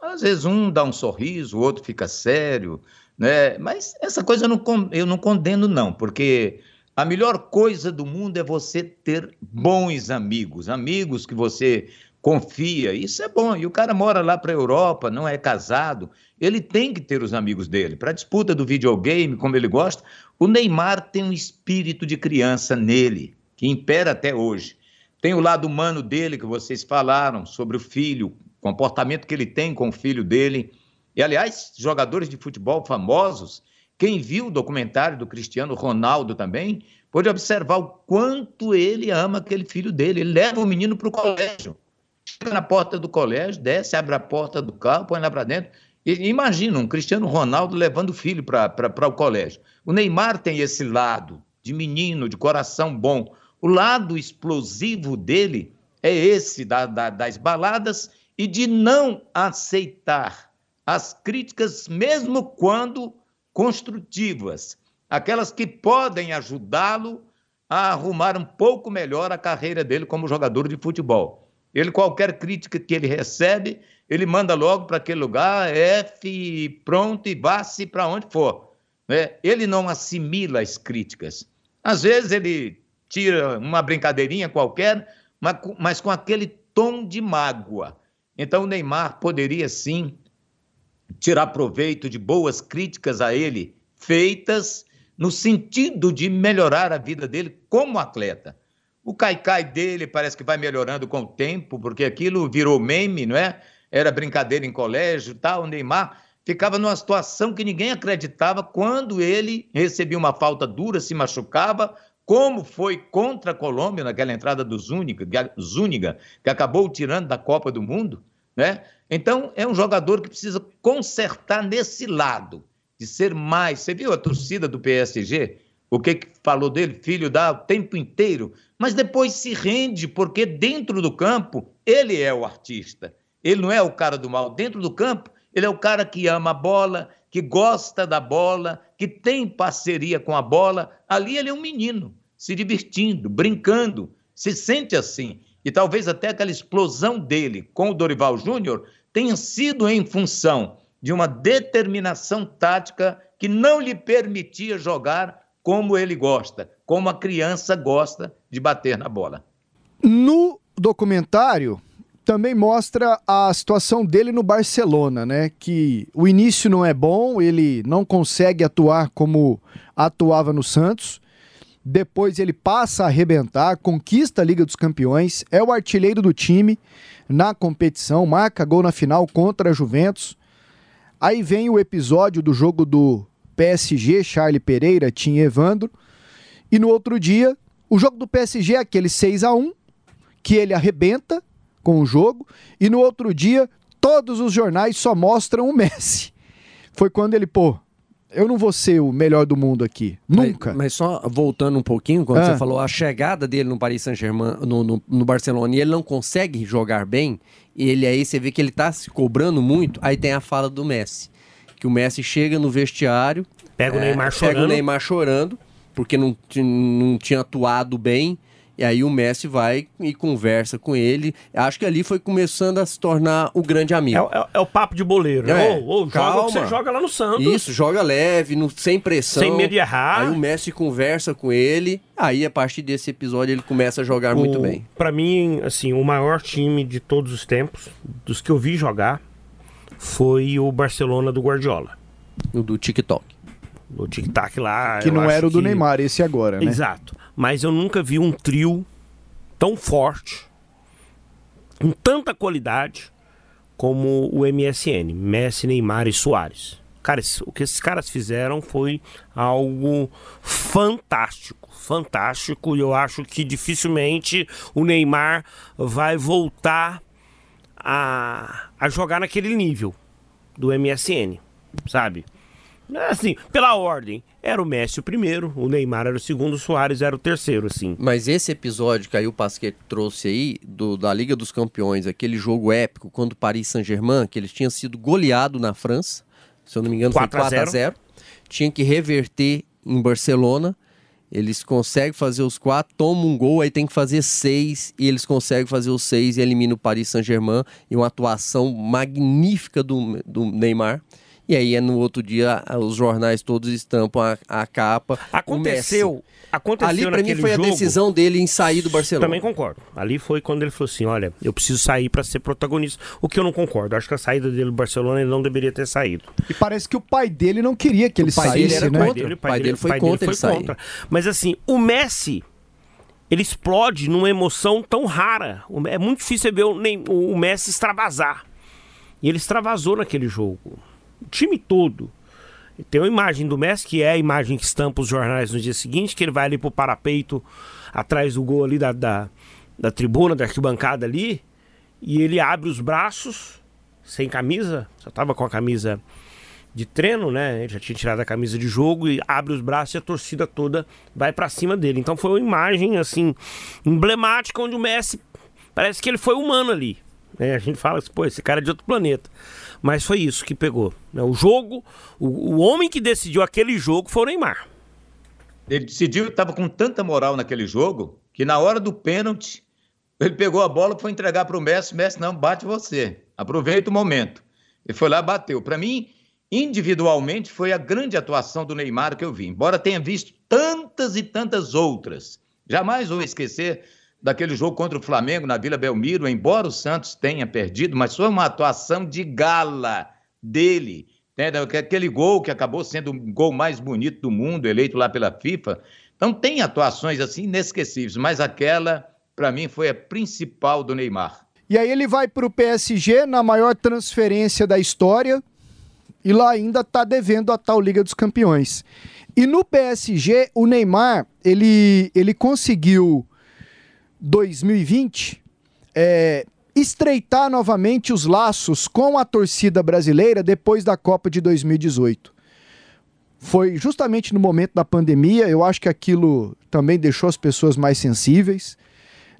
Às vezes um dá um sorriso, o outro fica sério, né? Mas essa coisa eu não, eu não condeno, não, porque a melhor coisa do mundo é você ter bons amigos, amigos que você confia, isso é bom. E o cara mora lá para a Europa, não é casado, ele tem que ter os amigos dele. Para a disputa do videogame, como ele gosta, o Neymar tem um espírito de criança nele, que impera até hoje. Tem o lado humano dele, que vocês falaram, sobre o filho, o comportamento que ele tem com o filho dele. E, aliás, jogadores de futebol famosos, quem viu o documentário do Cristiano Ronaldo também, pode observar o quanto ele ama aquele filho dele. Ele leva o menino para o colégio. Chega na porta do colégio, desce, abre a porta do carro, põe lá para dentro. E, imagina um Cristiano Ronaldo levando o filho para o colégio. O Neymar tem esse lado de menino, de coração bom. O lado explosivo dele é esse da, da, das baladas e de não aceitar as críticas, mesmo quando construtivas, aquelas que podem ajudá-lo a arrumar um pouco melhor a carreira dele como jogador de futebol. Ele, qualquer crítica que ele recebe, ele manda logo para aquele lugar, F, pronto, e vá-se para onde for. Né? Ele não assimila as críticas. Às vezes ele tira uma brincadeirinha qualquer, mas, mas com aquele tom de mágoa. Então o Neymar poderia sim tirar proveito de boas críticas a ele feitas no sentido de melhorar a vida dele como atleta. O caicai dele parece que vai melhorando com o tempo, porque aquilo virou meme, não é? Era brincadeira em colégio, tal. O Neymar ficava numa situação que ninguém acreditava quando ele recebia uma falta dura, se machucava, como foi contra a Colômbia naquela entrada do Zúñiga que acabou tirando da Copa do Mundo, né? Então, é um jogador que precisa consertar nesse lado, de ser mais. Você viu a torcida do PSG? O que, que falou dele? Filho dá o tempo inteiro, mas depois se rende, porque dentro do campo ele é o artista. Ele não é o cara do mal. Dentro do campo, ele é o cara que ama a bola, que gosta da bola, que tem parceria com a bola. Ali ele é um menino, se divertindo, brincando, se sente assim. E talvez até aquela explosão dele com o Dorival Júnior tenha sido em função de uma determinação tática que não lhe permitia jogar como ele gosta, como a criança gosta de bater na bola. No documentário, também mostra a situação dele no Barcelona, né? Que o início não é bom, ele não consegue atuar como atuava no Santos. Depois ele passa a arrebentar, conquista a Liga dos Campeões, é o artilheiro do time na competição, marca gol na final contra a Juventus. Aí vem o episódio do jogo do PSG, Charlie Pereira, Tim Evandro. E no outro dia, o jogo do PSG é aquele 6 a 1 que ele arrebenta com o jogo, e no outro dia todos os jornais só mostram o Messi. Foi quando ele, pô, eu não vou ser o melhor do mundo aqui. Nunca. Mas, mas só voltando um pouquinho, quando Ah. você falou a chegada dele no Paris Saint-Germain, no, no, no Barcelona, e ele não consegue jogar bem, e ele aí você vê que ele tá se cobrando muito, aí tem a fala do Messi. Que o Messi chega no vestiário. Pega o Neymar Pega chorando. o Neymar chorando, porque não, não tinha atuado bem. E aí o Messi vai e conversa com ele. Acho que ali foi começando a se tornar o grande amigo. É, é- é o papo de boleiro. É, né? Ô, ô, joga calma. você joga lá no Santos. Isso, joga leve, no- sem pressão. Sem medo de errar. Aí o Messi conversa com ele. Aí, a partir desse episódio, ele começa a jogar muito O- bem. Pra mim, assim, o maior time de todos os tempos, dos que eu vi jogar, foi o Barcelona do Guardiola. O do TikTok. O tic-tac lá. Que não era o do que- Neymar, esse agora, né? Exato. Mas eu nunca vi um trio tão forte, com tanta qualidade, como o MSN. Messi, Neymar e Soares. Cara, o que esses caras fizeram foi algo fantástico. Fantástico. E eu acho que dificilmente o Neymar vai voltar a, a jogar naquele nível do MSN, sabe? Assim, pela ordem, era o Messi o primeiro, o Neymar era o segundo, o Soares era o terceiro, assim. Mas esse episódio que aí o Pasquet trouxe aí, do, da Liga dos Campeões, aquele jogo épico, quando o Paris Saint-Germain, que eles tinham sido goleado na França, se eu não me engano, 4 a foi 4 a 0 tinha que reverter em Barcelona. Eles conseguem fazer os quatro, tomam um gol, aí tem que fazer seis, e eles conseguem fazer os seis e eliminam o Paris Saint-Germain. E uma atuação magnífica do, do Neymar. E aí é no outro dia, os jornais todos estampam a, a capa. o Aconteceu, aconteceu Ali pra mim foi jogo- a decisão dele em sair do Barcelona. Também concordo. Ali foi quando ele falou assim: olha, eu preciso sair pra ser protagonista. O que eu não concordo. Acho que a saída dele do Barcelona ele não deveria ter saído. E parece que o pai dele não queria que ele pai dele saísse, era né? contra. O pai dele foi contra ele sair. Mas assim, o Messi, ele explode numa emoção tão rara. O- É muito difícil você ver o, Nem- o Messi extravasar. E ele extravasou naquele jogo. O time todo. Tem uma imagem do Messi, que é a imagem que estampa os jornais no dia seguinte, que ele vai ali pro parapeito, atrás do gol ali da, da, da tribuna, da arquibancada ali, e ele abre os braços, sem camisa, só tava com a camisa de treino, né? Ele já tinha tirado a camisa de jogo e abre os braços e a torcida toda vai pra cima dele. Então foi uma imagem assim emblemática onde o Messi parece que ele foi humano ali. né? A gente fala assim, pô, esse cara é de outro planeta. Mas foi isso que pegou. né? O jogo, o, o homem que decidiu aquele jogo foi o Neymar. Ele decidiu, estava com tanta moral naquele jogo, que na hora do pênalti, ele pegou a bola e foi entregar para o Messi. Messi, não, bate você. Aproveita o momento. Ele foi lá bateu. Para mim, individualmente, foi a grande atuação do Neymar que eu vi. Embora tenha visto tantas e tantas outras Jamais vou esquecer daquele jogo contra o Flamengo na Vila Belmiro, embora o Santos tenha perdido, mas foi uma atuação de gala dele. Entendeu? Aquele gol que acabou sendo o gol mais bonito do mundo, eleito lá pela FIFA. Então tem atuações assim inesquecíveis, mas aquela, para mim, foi a principal do Neymar. E aí ele vai para o PSG na maior transferência da história e lá ainda está devendo a tal Liga dos Campeões. E no PSG, o Neymar, ele, ele conseguiu 2020 é, estreitar novamente os laços com a torcida brasileira depois da Copa de 2018. Foi justamente no momento da pandemia, eu acho que aquilo também deixou as pessoas mais sensíveis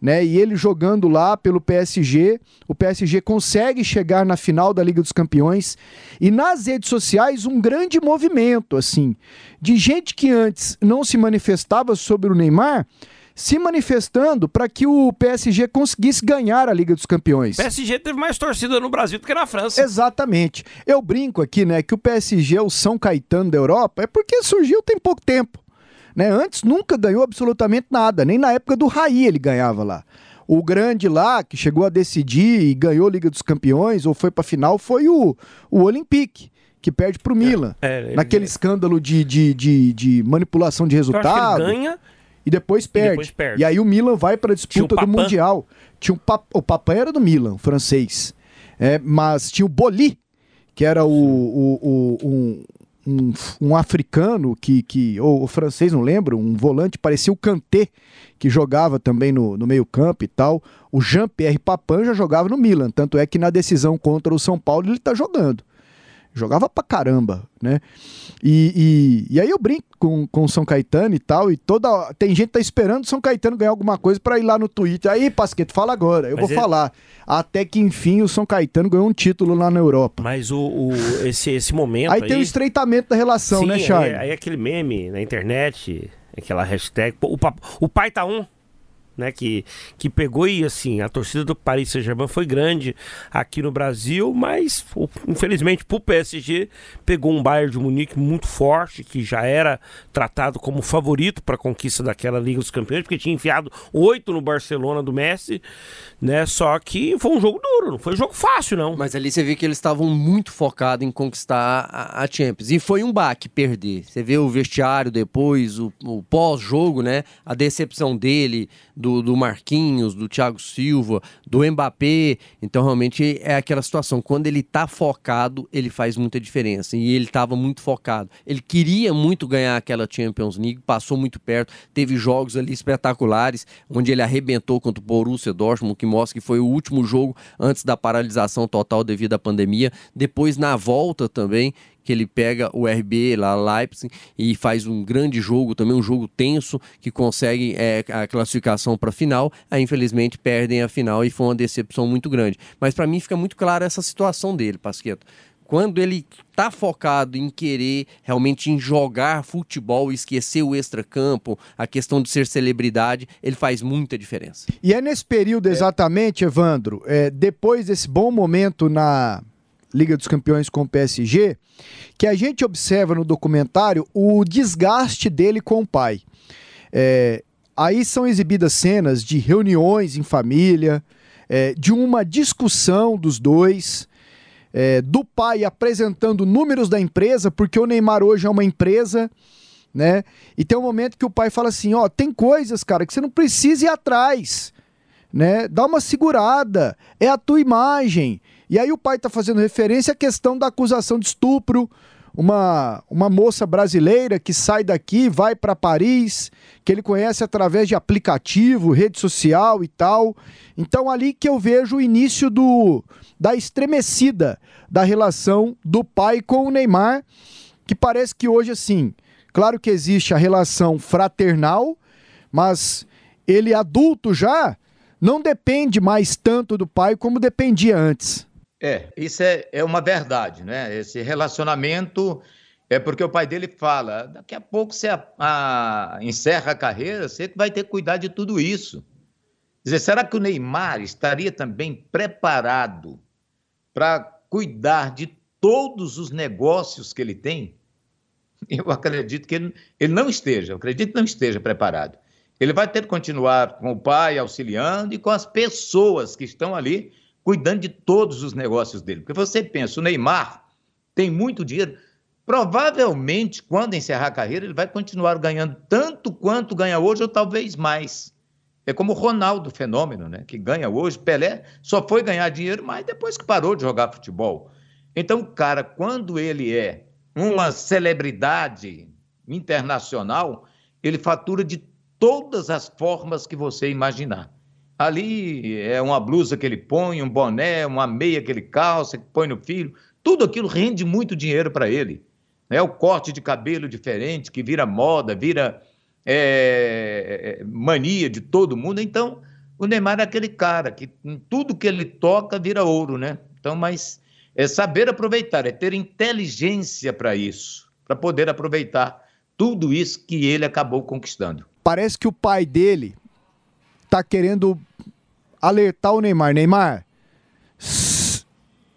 né? E ele jogando lá pelo PSG, o PSG consegue chegar na final da Liga dos Campeões e nas redes sociais um grande movimento assim de gente que antes não se manifestava sobre o Neymar se manifestando para que o PSG conseguisse ganhar a Liga dos Campeões. O PSG teve mais torcida no Brasil do que na França. Exatamente. Eu brinco aqui, né, que o PSG é o São Caetano da Europa, é porque surgiu tem pouco tempo. Né? Antes nunca ganhou absolutamente nada, nem na época do Raí ele ganhava lá. O grande lá, que chegou a decidir e ganhou a Liga dos Campeões, ou foi para final, foi o, o Olympique que perde para o Milan. É, é, naquele é. escândalo de, de, de, de, manipulação de resultado. ganha e depois perde. e depois perde. E aí o Milan vai para a disputa do Mundial. Tinha um pap... O Papan era do Milan, francês. É, mas tinha o Boli, que era o, o, o um, um, um africano que, que ou, o francês, não lembro, um volante, parecia o Kanté, que jogava também no, no meio campo e tal. O Jean-Pierre Papin já jogava no Milan, tanto é que na decisão contra o São Paulo ele está jogando. Jogava pra caramba, né? E, e, e, aí eu brinco com, com o São Caetano e tal, e toda. Tem gente que tá esperando o São Caetano ganhar alguma coisa para ir lá no Twitter. Aí, Pasqueto, fala agora. Eu Mas vou ele... falar. Até que enfim o São Caetano ganhou um título lá na Europa. Mas o, o esse, esse momento. Aí, aí, tem o estreitamento da relação, Sim, né, Charles? Aí, aí aquele meme na internet, aquela hashtag. O, o pai tá um né? Que, que pegou e assim, a torcida do Paris Saint-Germain foi grande aqui no Brasil, mas infelizmente para o PSG pegou um Bayern de Munique muito forte, que já era tratado como favorito para a conquista daquela Liga dos Campeões, porque tinha enfiado oito no Barcelona do Messi, né? Só que foi um jogo duro, não foi um jogo fácil, não. Mas ali você vê que eles estavam muito focados em conquistar a, a, Champions. E foi um baque perder. Você vê o vestiário depois, o, o pós-jogo, né? A decepção dele, do do, Marquinhos, do Thiago Silva, do Mbappé. Então, realmente é aquela situação. Quando ele tá focado, ele faz muita diferença. E ele estava muito focado. Ele queria muito ganhar aquela Champions League, passou muito perto. Teve jogos ali espetaculares, onde ele arrebentou contra o Borussia Dortmund, que mostra que foi o último jogo antes da paralisação total devido à pandemia. Depois, na volta também, que ele pega o RB lá, Leipzig, e faz um grande jogo, também um jogo tenso, que consegue é, a classificação para a final. Aí, infelizmente, perdem a final e foi uma decepção muito grande. Mas para mim fica muito clara essa situação dele, Pasqueto quando ele está focado em querer realmente em jogar futebol, esquecer o extracampo, a questão de ser celebridade, ele faz muita diferença. E é nesse período exatamente, Evandro, é, depois desse bom momento na Liga dos Campeões com o PSG, que a gente observa no documentário o desgaste dele com o pai. É, aí são exibidas cenas de reuniões em família, é, de uma discussão dos dois, é, do pai apresentando números da empresa, porque o Neymar hoje é uma empresa, né? E tem um momento que o pai fala assim: ó, tem coisas, cara, que você não precisa ir atrás, né? Dá uma segurada, é a tua imagem. E aí o pai está fazendo referência à questão da acusação de estupro, uma, uma moça brasileira que sai daqui, vai para Paris, que ele conhece através de aplicativo, rede social e tal. Então ali que eu vejo o início do da estremecida da relação do pai com o Neymar, que parece que hoje assim, claro que existe a relação fraternal, mas ele adulto já não depende mais tanto do pai como dependia antes. É, isso é, é uma verdade, né? Esse relacionamento é porque o pai dele fala: daqui a pouco você a, a, encerra a carreira, você vai ter que cuidar de tudo isso. Quer dizer, será que o Neymar estaria também preparado para cuidar de todos os negócios que ele tem? Eu acredito que ele, ele não esteja, eu acredito que não esteja preparado. Ele vai ter que continuar com o pai auxiliando e com as pessoas que estão ali cuidando de todos os negócios dele. Porque você pensa, o Neymar tem muito dinheiro. Provavelmente, quando encerrar a carreira, ele vai continuar ganhando tanto quanto ganha hoje, ou talvez mais. É como o Ronaldo Fenômeno, né? Que ganha hoje. Pelé só foi ganhar dinheiro, mas depois que parou de jogar futebol. Então, cara, quando ele é uma celebridade internacional, ele fatura de todas as formas que você imaginar. Ali é uma blusa que ele põe, um boné, uma meia que ele calça, que põe no filho. Tudo aquilo rende muito dinheiro para ele. É o corte de cabelo diferente, que vira moda, vira é, é, mania de todo mundo. Então, o Neymar é aquele cara que tudo que ele toca vira ouro, né? Então, mas é saber aproveitar, é ter inteligência para isso, para poder aproveitar tudo isso que ele acabou conquistando. Parece que o pai dele tá querendo alertar o Neymar. Neymar,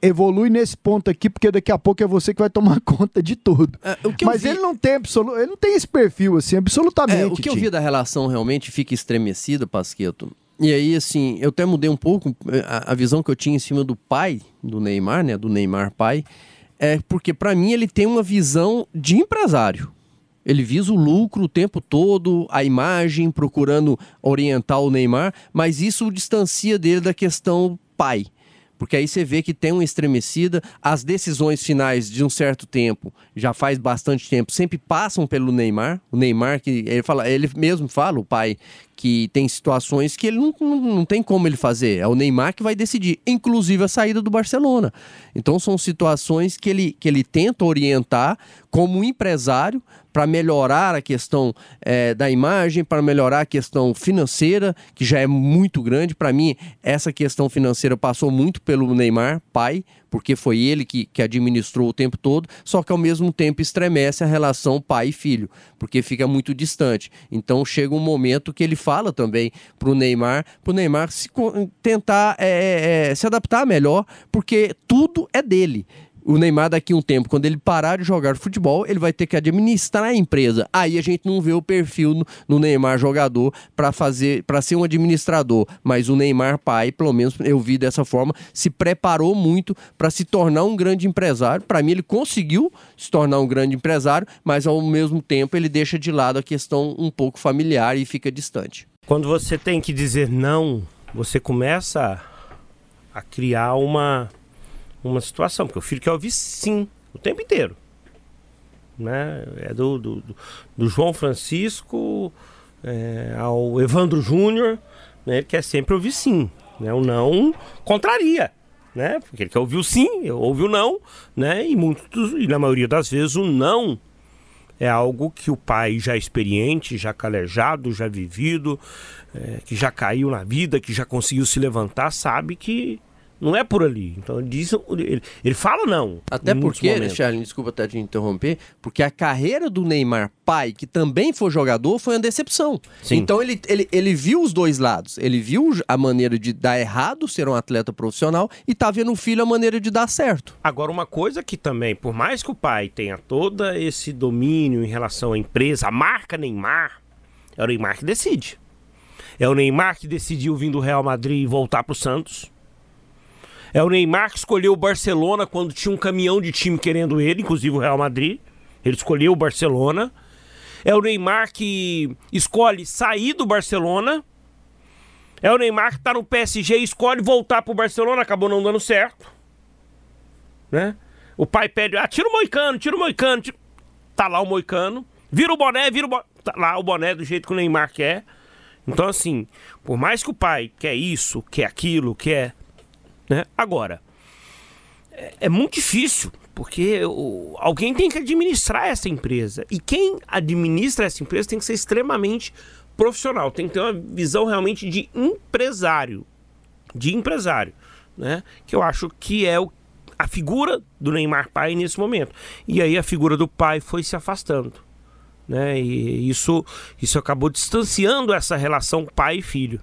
evolui nesse ponto aqui, porque daqui a pouco é você que vai tomar conta de tudo. É, Mas vi... ele não tem absoluto, ele não tem esse perfil assim, absolutamente. É, o que eu vi da relação realmente fica estremecida, Pasqueto. E aí, assim, eu até mudei um pouco é, a, a visão que eu tinha em cima do pai do Neymar, né? Do Neymar pai. É porque, para mim, ele tem uma visão de empresário. Ele visa o lucro o tempo todo, a imagem, procurando orientar o Neymar, mas isso o distancia dele da questão pai. Porque aí você vê que tem uma estremecida, as decisões finais de um certo tempo, já faz bastante tempo, sempre passam pelo Neymar. O Neymar, que ele fala, ele mesmo fala, o pai, que tem situações que ele não, não, não, tem como ele fazer. É o Neymar que vai decidir, inclusive a saída do Barcelona. Então são situações que ele, que ele tenta orientar como empresário para melhorar a questão é, da imagem, para melhorar a questão financeira, que já é muito grande. Para mim, essa questão financeira passou muito pelo Neymar, pai, porque foi ele que, que administrou o tempo todo, só que ao mesmo tempo estremece a relação pai e filho, porque fica muito distante. Então chega um momento que ele fala também para o Neymar, para o Neymar se, tentar é, é, se adaptar melhor, porque tudo é dele o Neymar daqui a um tempo, quando ele parar de jogar futebol, ele vai ter que administrar a empresa. Aí a gente não vê o perfil no, no Neymar jogador para fazer, para ser um administrador, mas o Neymar pai, pelo menos eu vi dessa forma, se preparou muito para se tornar um grande empresário. Para mim ele conseguiu se tornar um grande empresário, mas ao mesmo tempo ele deixa de lado a questão um pouco familiar e fica distante. Quando você tem que dizer não, você começa a criar uma uma situação, porque o filho quer ouvir sim o tempo inteiro. Né? É do, do, do João Francisco é, ao Evandro Júnior, né? ele quer sempre ouvir sim. Né? O não contraria. Né? Porque ele quer ouvir o sim, ouve o não, né? E, muitos, e na maioria das vezes o não é algo que o pai já experiente, já calejado, já vivido, é, que já caiu na vida, que já conseguiu se levantar, sabe que não é por ali. Então ele diz, ele, ele fala não. Até porque, Charles, desculpa até te interromper, porque a carreira do Neymar pai, que também foi jogador, foi uma decepção. Sim. Então ele, ele, ele viu os dois lados. Ele viu a maneira de dar errado ser um atleta profissional e tá vendo o filho a maneira de dar certo. Agora, uma coisa que também, por mais que o pai tenha todo esse domínio em relação à empresa, a marca Neymar, é o Neymar que decide. É o Neymar que decidiu vir do Real Madrid e voltar para o Santos. É o Neymar que escolheu o Barcelona quando tinha um caminhão de time querendo ele, inclusive o Real Madrid. Ele escolheu o Barcelona. É o Neymar que escolhe sair do Barcelona. É o Neymar que está no PSG e escolhe voltar pro Barcelona, acabou não dando certo. Né? O pai pede, ah, tira o moicano, tira o moicano. Tira... Tá lá o moicano. Vira o boné, vira o boné. Tá lá o boné do jeito que o Neymar quer. Então, assim, por mais que o pai quer isso, quer aquilo, quer né? Agora, é, é muito difícil, porque o, alguém tem que administrar essa empresa. E quem administra essa empresa tem que ser extremamente profissional, tem que ter uma visão realmente de empresário. De empresário, né? Que eu acho que é o, a figura do Neymar pai nesse momento. E aí a figura do pai foi se afastando. Né? E isso, isso acabou distanciando essa relação pai e filho.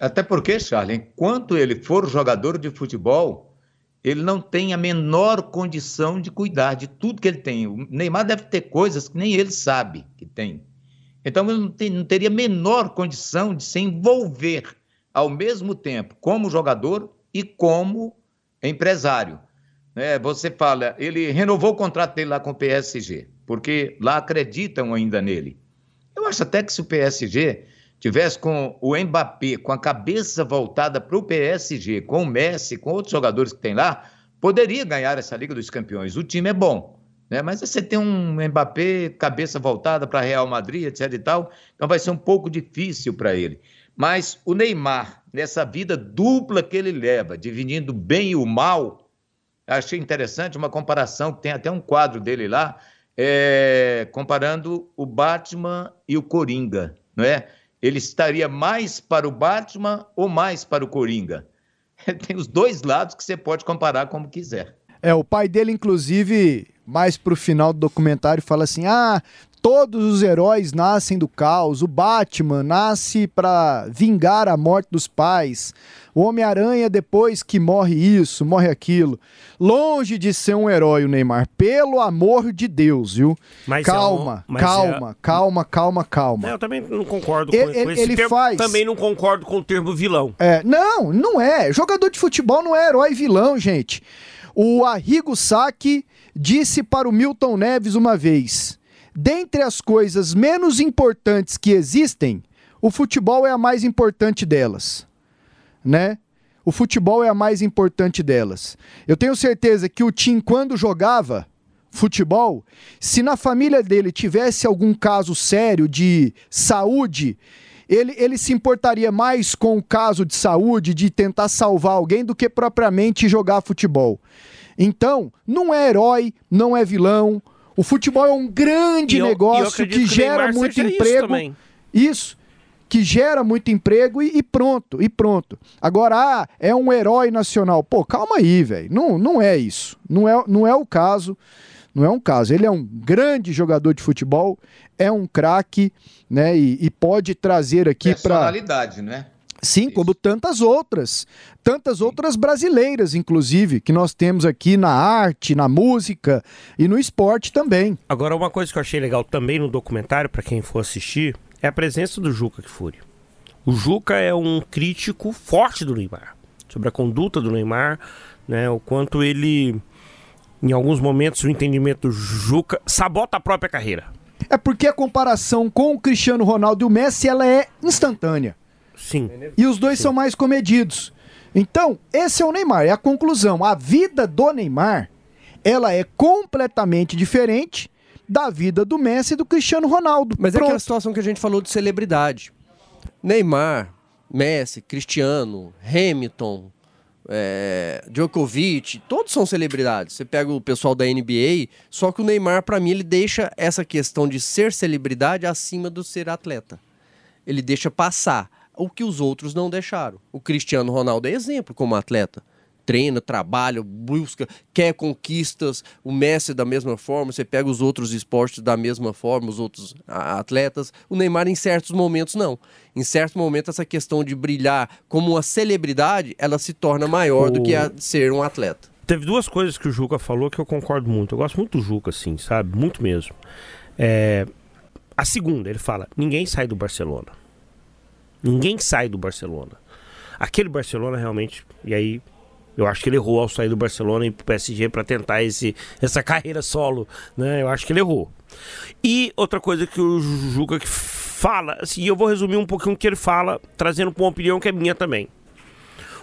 Até porque, Charles, enquanto ele for jogador de futebol, ele não tem a menor condição de cuidar de tudo que ele tem. O Neymar deve ter coisas que nem ele sabe que tem. Então não, tem, não teria menor condição de se envolver ao mesmo tempo como jogador e como empresário. É, você fala, ele renovou o contrato dele lá com o PSG, porque lá acreditam ainda nele. Eu acho até que se o PSG tivesse com o Mbappé, com a cabeça voltada para o PSG, com o Messi, com outros jogadores que tem lá, poderia ganhar essa Liga dos Campeões. O time é bom, né? Mas você tem um Mbappé, cabeça voltada para Real Madrid, etc e tal, então vai ser um pouco difícil para ele. Mas o Neymar, nessa vida dupla que ele leva, dividindo o bem e o mal, achei interessante uma comparação, que tem até um quadro dele lá, é, comparando o Batman e o Coringa, não é? Ele estaria mais para o Batman ou mais para o Coringa? Tem os dois lados que você pode comparar como quiser. É, o pai dele, inclusive, mais pro final do documentário, fala assim: ah, todos os heróis nascem do caos. O Batman nasce para vingar a morte dos pais. O Homem-Aranha, depois que morre isso, morre aquilo. Longe de ser um herói, o Neymar. Pelo amor de Deus, viu? Mas calma, é um- calma, é- calma, calma, calma. É, eu também não concordo Ele- com, com ele- esse ele termo. faz- Também não concordo com o termo vilão. É, não, não é. Jogador de futebol não é herói vilão, gente. O Arrigo Sacchi disse para o Milton Neves uma vez: dentre as coisas menos importantes que existem, o futebol é a mais importante delas. Né? O futebol é a mais importante delas. Eu tenho certeza que o Tim, quando jogava futebol, se na família dele tivesse algum caso sério de saúde, ele, ele se importaria mais com o caso de saúde, de tentar salvar alguém, do que propriamente jogar futebol. Então, não é herói, não é vilão. O futebol é um grande eu- eu negócio acredito que que gera muito isso emprego. também. Isso. Que gera muito emprego e, e pronto, e pronto. Agora, ah, é um herói nacional. Pô, calma aí, velho. Não, não é isso. Não é, não é o caso. Não é um caso. Ele é um grande jogador de futebol, é um craque, né? E, e pode trazer aqui para Personalidade, né? Sim, como tantas outras. Tantas outras brasileiras, inclusive, que nós temos aqui na arte, na música e no esporte também. Agora, uma coisa que eu achei legal também no documentário, pra quem for assistir, é a presença do Juca Kfouri. O Juca é um crítico forte do Neymar, sobre a conduta do Neymar, né, o quanto ele, em alguns momentos, o entendimento do Juca sabota a própria carreira. É porque a comparação com o Cristiano Ronaldo e o Messi ela é instantânea. Sim. E os dois são mais comedidos. Então, esse é o Neymar, é a conclusão. A vida do Neymar, ela é completamente diferente da vida do Messi e do Cristiano Ronaldo. Mas é Pronto. aquela situação que a gente falou de celebridade. Neymar, Messi, Cristiano, Hamilton, é, Djokovic, todos são celebridades. Você pega o pessoal da NBA, só que o Neymar, pra mim, ele deixa essa questão de ser celebridade acima do ser atleta. Ele deixa passar o que os outros não deixaram. O Cristiano Ronaldo é exemplo como atleta. Treina, trabalha, busca, quer conquistas. O Messi da mesma forma. Você pega os outros esportes da mesma forma, os outros atletas. O Neymar, em certos momentos, não. Em certos momentos, essa questão de brilhar como uma celebridade, ela se torna maior do que a ser um atleta. Teve duas coisas que o Juca falou que eu concordo muito. Eu gosto muito do Juca, assim, sabe? Muito mesmo. É, A segunda, ele fala: ninguém sai do Barcelona. Ninguém sai do Barcelona. Aquele Barcelona realmente. E aí, eu acho que ele errou ao sair do Barcelona e pro PSG para tentar esse, essa carreira solo. Né? Eu acho que ele errou. E outra coisa que o Juca que fala, assim, eu vou resumir um pouquinho o que ele fala, trazendo uma opinião que é minha também.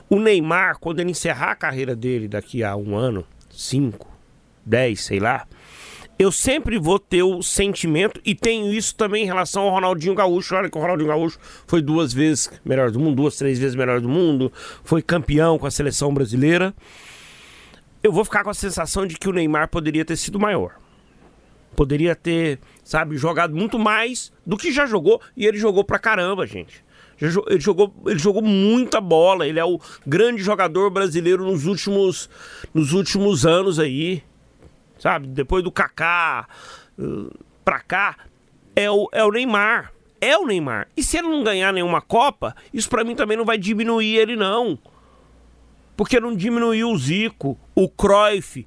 O Neymar, quando ele encerrar a carreira dele daqui a um ano, cinco, dez, sei lá, eu sempre vou ter o sentimento, e tenho isso também em relação ao Ronaldinho Gaúcho. Olha que o Ronaldinho Gaúcho foi duas vezes melhor do mundo, duas, três vezes melhor do mundo, foi campeão com a seleção brasileira. Eu vou ficar com a sensação de que o Neymar poderia ter sido maior. Poderia ter, sabe, jogado muito mais do que já jogou, e ele jogou pra caramba, gente. Ele jogou, ele jogou muita bola. Ele é o grande jogador brasileiro nos últimos, nos últimos anos aí. Sabe? Depois do Kaká uh, pra cá, é o, é o Neymar. É o Neymar. E se ele não ganhar nenhuma Copa, isso pra mim também não vai diminuir ele, não. Porque não diminuiu o Zico, o Cruyff,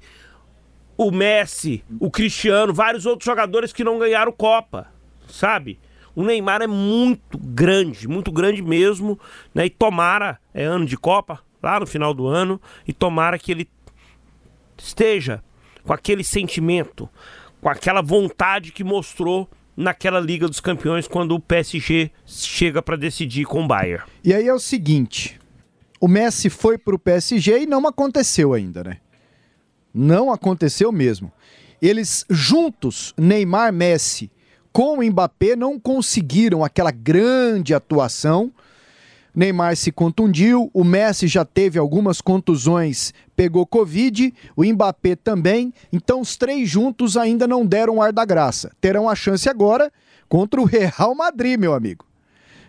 o Messi, o Cristiano, vários outros jogadores que não ganharam Copa, sabe? O Neymar é muito grande, muito grande mesmo, né? E tomara, é ano de Copa, lá no final do ano, e tomara que ele esteja com aquele sentimento, com aquela vontade que mostrou naquela Liga dos Campeões quando o PSG chega para decidir com o Bayern. E aí é o seguinte, o Messi foi pro PSG e não aconteceu ainda, né? Não aconteceu mesmo. Eles juntos, Neymar, Messi, com o Mbappé não conseguiram aquela grande atuação. Neymar se contundiu, o Messi já teve algumas contusões, pegou Covid, o Mbappé também. Então os três juntos ainda não deram o ar da graça. Terão a chance agora contra o Real Madrid, meu amigo,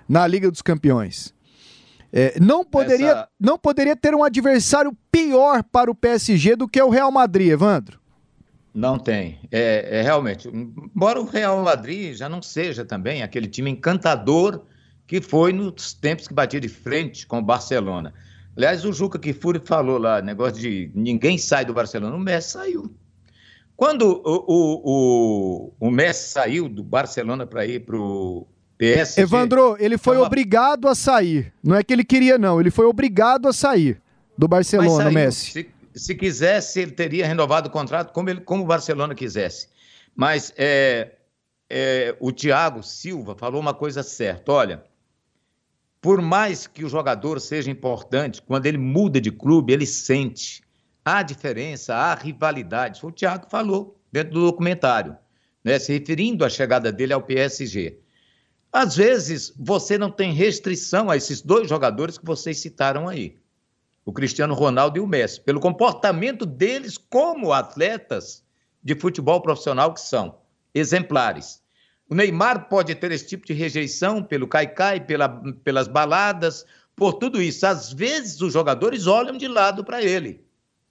na Liga dos Campeões. É, não, poderia, Essa... não poderia ter um adversário pior para o PSG do que o Real Madrid, Evandro? Não tem. É, é, realmente. Embora o Real Madrid já não seja também aquele time encantador que foi nos tempos que batia de frente com o Barcelona. Aliás, o Juca Kifuri falou lá, negócio de ninguém sai do Barcelona. O Messi saiu. Quando o, o, o, o Messi saiu do Barcelona para ir para o PSG. Evandro, ele foi uma... obrigado a sair. Não é que ele queria, não. Ele foi obrigado a sair do Barcelona, saiu, Messi. Se, se, quisesse, ele teria renovado o contrato como, ele, como o Barcelona quisesse. Mas é, é, o Thiago Silva falou uma coisa certa. Olha, por mais que o jogador seja importante, quando ele muda de clube, ele sente. Há diferença, há rivalidade. O Thiago falou dentro do documentário, né, se referindo à chegada dele ao PSG. Às vezes, você não tem restrição a esses dois jogadores que vocês citaram aí, o Cristiano Ronaldo e o Messi, pelo comportamento deles como atletas de futebol profissional que são exemplares. O Neymar pode ter esse tipo de rejeição pelo caicai, pela, pelas baladas, por tudo isso. Às vezes os jogadores olham de lado para ele.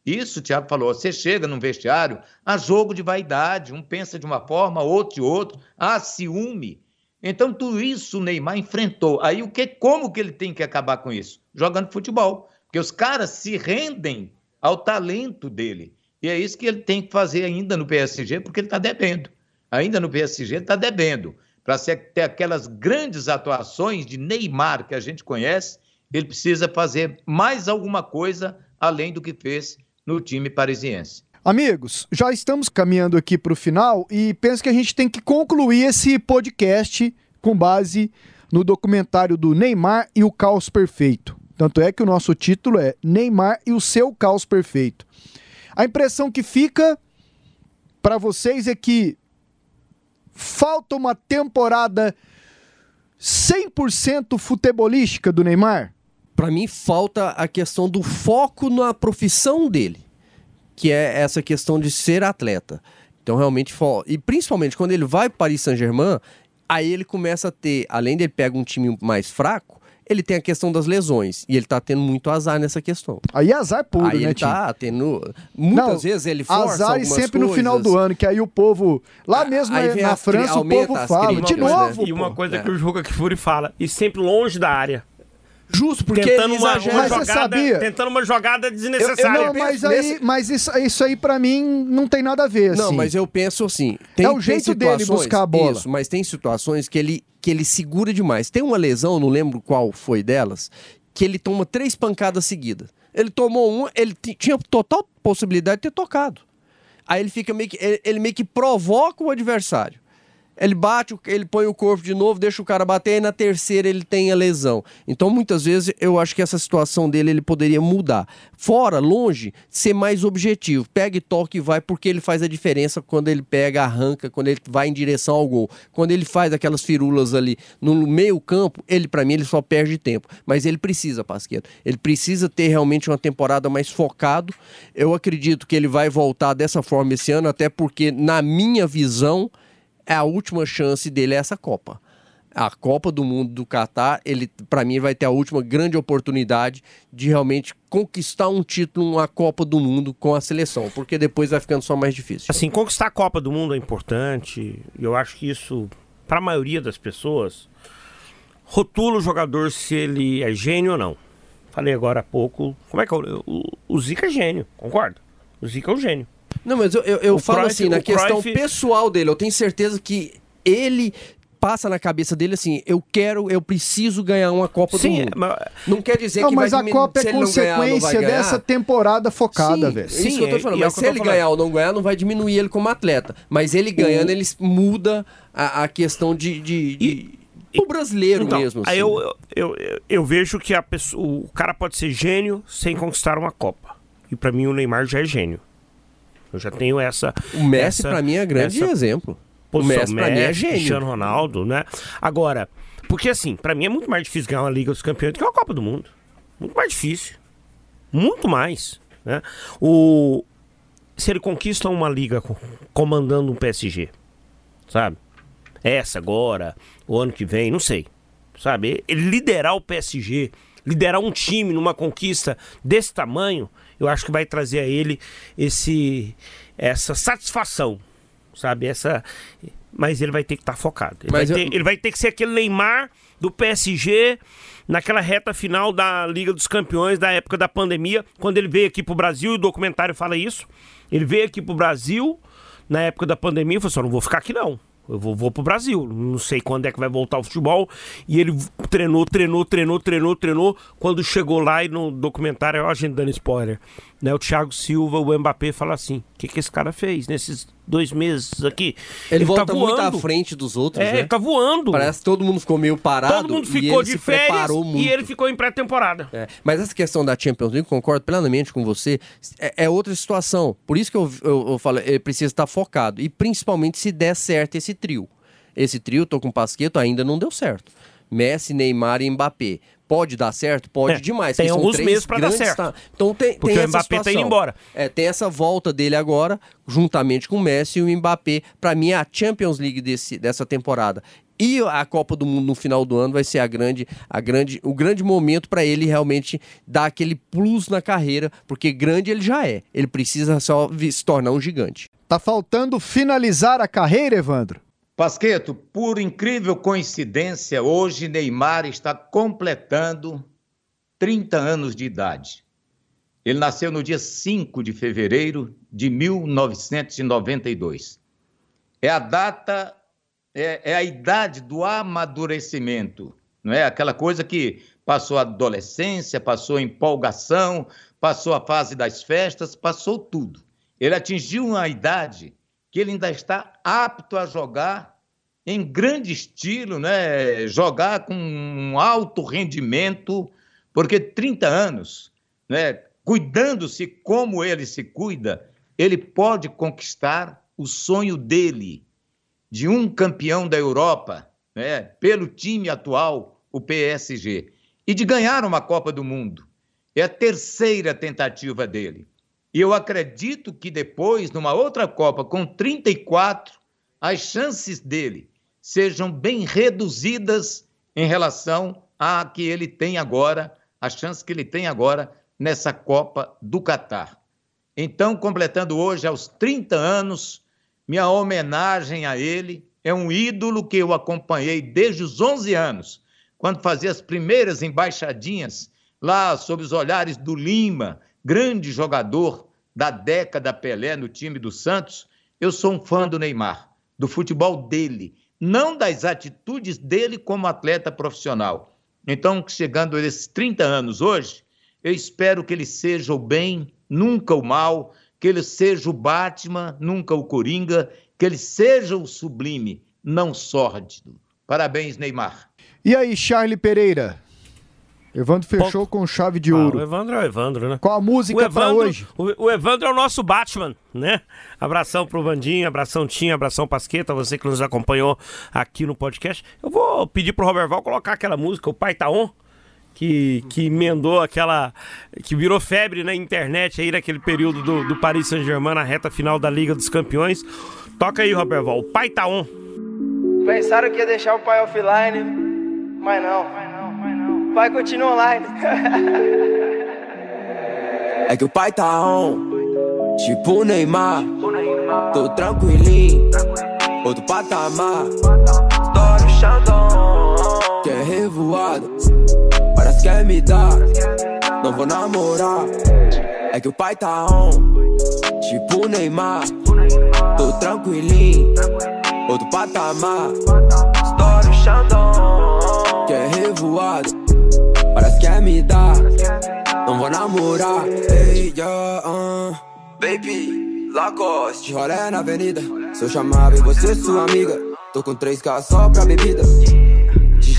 Isso, o Thiago falou. Você chega num vestiário, há jogo de vaidade, um pensa de uma forma, outro de outro, há ciúme. Então, tudo isso o Neymar enfrentou. Aí, o que, como que ele tem que acabar com isso? Jogando futebol. Porque os caras se rendem ao talento dele. E é isso que ele tem que fazer ainda no PSG, porque ele está devendo. Ainda no PSG está devendo. Para ter aquelas grandes atuações de Neymar que a gente conhece, ele precisa fazer mais alguma coisa além do que fez no time parisiense. Amigos, já estamos caminhando aqui para o final e penso que a gente tem que concluir esse podcast com base no documentário do Neymar e o Caos Perfeito. Tanto é que o nosso título é Neymar e o seu Caos Perfeito. A impressão que fica para vocês é que falta uma temporada 100% futebolística do Neymar? Para mim falta a questão do foco na profissão dele que é essa questão de ser atleta. Então, realmente, e principalmente quando ele vai para Paris Saint-Germain, aí ele começa a ter, além de ele pega um time mais fraco, ele tem a questão das lesões. E ele tá tendo muito azar nessa questão. Aí é azar puro, aí né, ele tá tendo. Muitas Não, vezes ele força. Azar e sempre coisas. no final do ano, que aí o povo. Lá mesmo aí na França, o povo fala. De novo. Né? E uma coisa é. que o Juca Kfouri fala, e sempre longe da área. Justo, porque tentando uma, uma mas jogada, sabia? tentando uma jogada desnecessária. Eu, eu não, mas, aí, mas isso, isso aí para mim não tem nada a ver. Não, assim. mas eu penso assim. Tem, é o jeito dele buscar a bola. Isso, mas tem situações que ele, que ele segura demais. Tem uma lesão, não lembro qual foi delas, que ele toma três pancadas seguidas. Ele tomou uma, ele tinha total possibilidade de ter tocado. Aí ele fica meio que. Ele, ele meio que provoca o adversário ele bate, ele põe o corpo de novo, deixa o cara bater, e na terceira ele tem a lesão. Então, muitas vezes, eu acho que essa situação dele ele poderia mudar. Fora, longe, ser mais objetivo. Pega e toca e vai, porque ele faz a diferença quando ele pega, arranca, quando ele vai em direção ao gol. Quando ele faz aquelas firulas ali no meio campo, ele, para mim, ele só perde tempo. Mas ele precisa, Pasqueto. Ele precisa ter realmente uma temporada mais focado. Eu acredito que ele vai voltar dessa forma esse ano, até porque, na minha visão, é a última chance dele é essa Copa. A Copa do Mundo do Catar, ele para mim vai ter a última grande oportunidade de realmente conquistar um título, uma Copa do Mundo com a seleção, porque depois vai ficando só mais difícil. Assim, conquistar a Copa do Mundo é importante. Eu acho que isso para a maioria das pessoas rotula o jogador se ele é gênio ou não. Falei agora há pouco, como é que é o, o Zica é gênio, concorda? O Zica é um gênio. Não, mas eu, eu, eu falo Cruyff, assim, na questão Cruyff... pessoal dele, eu tenho certeza que ele passa na cabeça dele assim, eu quero, eu preciso ganhar uma Copa Sim, do Mundo. mas- Não quer dizer Não, que mas vai a Copa é consequência ganhar. dessa temporada focada, Sim, velho. É isso que eu tô falando. e é Mas o se ele falando. ganhar ou não ganhar, não vai diminuir ele como atleta. Mas ele ganhando, ele muda a, a questão de. de, de pro brasileiro Então, mesmo. Aí assim. eu, eu, eu, eu vejo que a pessoa, o cara pode ser gênio sem conquistar uma Copa. E pra mim o Neymar já é gênio. Eu já tenho essa. O Messi, pra mim, é grande essa exemplo. O. Messi, pra mim, é gênio. Cristiano Ronaldo, né? Agora, porque assim, pra mim é muito mais difícil ganhar uma Liga dos Campeões do que uma Copa do Mundo. Muito mais difícil. Muito mais. Né? O... Se ele conquista uma liga co- comandando um PSG, sabe? Essa agora, o ano que vem, não sei. Sabe? Ele liderar o PSG, liderar um time numa conquista desse tamanho, eu acho que vai trazer a ele esse essa satisfação, sabe? Essa mas ele vai ter que estar focado. Ele vai, eu- ter, ele vai ter que ser aquele Neymar do PSG naquela reta final da Liga dos Campeões da época da pandemia, quando ele veio aqui pro Brasil, e o documentário fala isso. Ele veio aqui pro Brasil na época da pandemia e falou assim: "Eu não vou ficar aqui não. Eu vou, vou pro Brasil. Não sei quando é que vai voltar o futebol. E ele treinou, treinou, treinou, treinou, treinou. Quando chegou lá e no documentário, ó, a gente dando spoiler, né? O Thiago Silva, o Mbappé, fala assim: o que, que esse cara fez nesses dois meses aqui? Ele, volta tá muito à frente dos outros, É, né? ele tá voando. Parece que todo mundo ficou meio parado. Todo mundo ficou ele de férias e ele ficou em pré-temporada. É, mas essa questão da Champions League, concordo plenamente com você, é, é outra situação. Por isso que eu, eu, eu falo, ele precisa estar focado. E principalmente se der certo esse trio. Esse trio, tô com o Pasqueto, ainda não deu certo. Messi, Neymar e Mbappé. Pode dar certo? Pode É, demais. tem alguns três meses pra dar certo. ta- Então tem, Porque tem o essa Mbappé tá indo situação. embora. É, tem essa volta dele agora, juntamente com o Messi e o Mbappé. Pra mim, a Champions League desse, dessa temporada e a Copa do Mundo no final do ano vai ser a grande, a grande, o grande momento pra ele realmente dar aquele plus na carreira, porque grande ele já é. Ele precisa só se tornar um gigante. Tá faltando finalizar a carreira, Evandro? Pasqueto, por incrível coincidência, hoje Neymar está completando 30 anos de idade. Ele nasceu no dia 5 de fevereiro de 1992. É a data, é, é a idade do amadurecimento, não é? Aquela coisa que passou a adolescência, passou a empolgação, passou a fase das festas, passou tudo. Ele atingiu uma idade que ele ainda está apto a jogar em grande estilo, né? jogar com um alto rendimento, porque 30 anos, né? cuidando-se como ele se cuida, ele pode conquistar o sonho dele de um campeão da Europa, né? pelo time atual, o PSG, e de ganhar uma Copa do Mundo. É a terceira tentativa dele. E eu acredito que depois, numa outra Copa, com 34, as chances dele sejam bem reduzidas em relação à que ele tem agora, a chance que ele tem agora nessa Copa do Catar. Então, completando hoje aos 30 anos, minha homenagem a ele é um ídolo que eu acompanhei desde os 11 anos, quando fazia as primeiras embaixadinhas lá sob os olhares do Lima, grande jogador da década Pelé no time do Santos. Eu sou um fã do Neymar, do futebol dele, não das atitudes dele como atleta profissional. Então, chegando a esses 30 anos hoje, eu espero que ele seja o bem, nunca o mal, que ele seja o Batman, nunca o Coringa, que ele seja o sublime, não sórdido. Parabéns, Neymar. E aí, Charlie Pereira? Evandro fechou com chave de Ah, ouro. o Evandro é o Evandro, né? Qual a música Evandro, hoje? O, o Evandro é o nosso Batman, né? Abração pro Vandinho, abração Tinha, abração Pasqueta, você que nos acompanhou aqui no podcast. Eu vou pedir pro Roberval colocar aquela música, o Pai Tá On, que, que emendou aquela. que virou febre na internet aí naquele período do, do Paris Saint-Germain na reta final da Liga dos Campeões. Toca aí, Roberval, o Pai Tá On. Pensaram que ia deixar o pai offline, mas não. Pai continua online. É que o pai tá on, tipo Neymar. Tô tranquilinho, outro patamar. Estouro Xandão, que é revoada. Parece que quer me dar, não vou namorar. É que o pai tá on, tipo Neymar. Tô tranquilinho, outro patamar. Estouro Xandão Quer revoado Parece que quer me dar Não vou namorar. Ei, yeah, uh, Baby, Lacoste Rolé na avenida. Se eu chamava e você sua amiga. Tô com 3K só pra bebida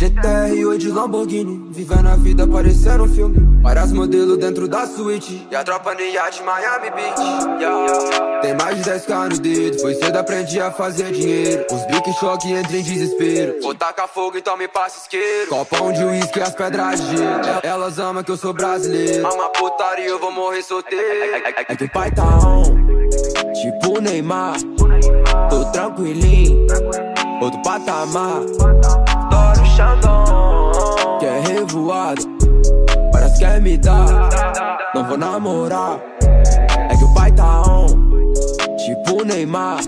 GTR ou de Lamborghini Vivendo a vida parecendo um filme. Várias modelos dentro da suíte E a tropa no iate Miami Beach. Yeah. Tem mais de 10k no dedo Foi cedo aprendi a fazer dinheiro. Os biques choque entra em desespero. Vou tacar fogo então me passa isqueiro. Copão de uísque as pedras de gelo. Elas amam que eu sou brasileiro. Ama putaria eu vou morrer solteiro. É que o pai tá on. Tipo Neymar. Tô tranquilinho. Outro patamar Xandão Quer revoado Parece que quer me dar. Não vou namorar. É que o pai tá on. Tipo Neymar.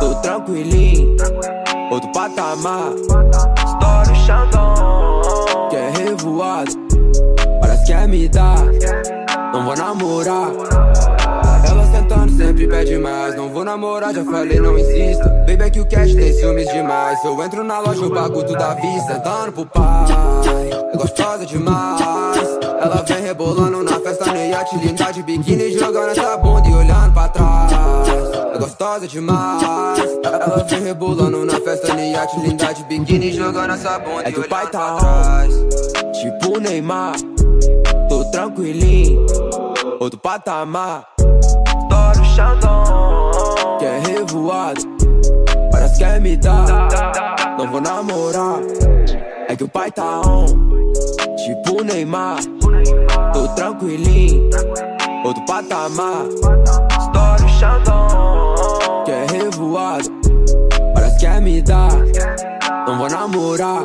Tô tranquilinho. Outro patamar. Adoro Xandão. Quer revoado Parece que quer me dar. Não vou namorar ela sentando sempre pede mais. Não vou namorar, já falei, não insista Baby, é que o cash tem ciúmes demais. Se eu entro na loja, o bagulho da vista. Sentando pro pai É gostosa demais. Ela vem rebolando na festa iate Linda de biquíni, jogando essa bunda e olhando pra trás. É gostosa demais. Ela vem rebolando na festa iate Linda de biquíni, jogando essa bunda É que o pai tá on Tipo Neymar. Tô tranquilinho. Outro patamar Adoro Xandão. Quer revoado Parece que quer me dar Não vou namorar. É que o pai tá on. Tipo Neymar. Tô tranquilinho. Outro patamar. Adoro Xandão. Quer revoado Parece que quer me dar Não vou namorar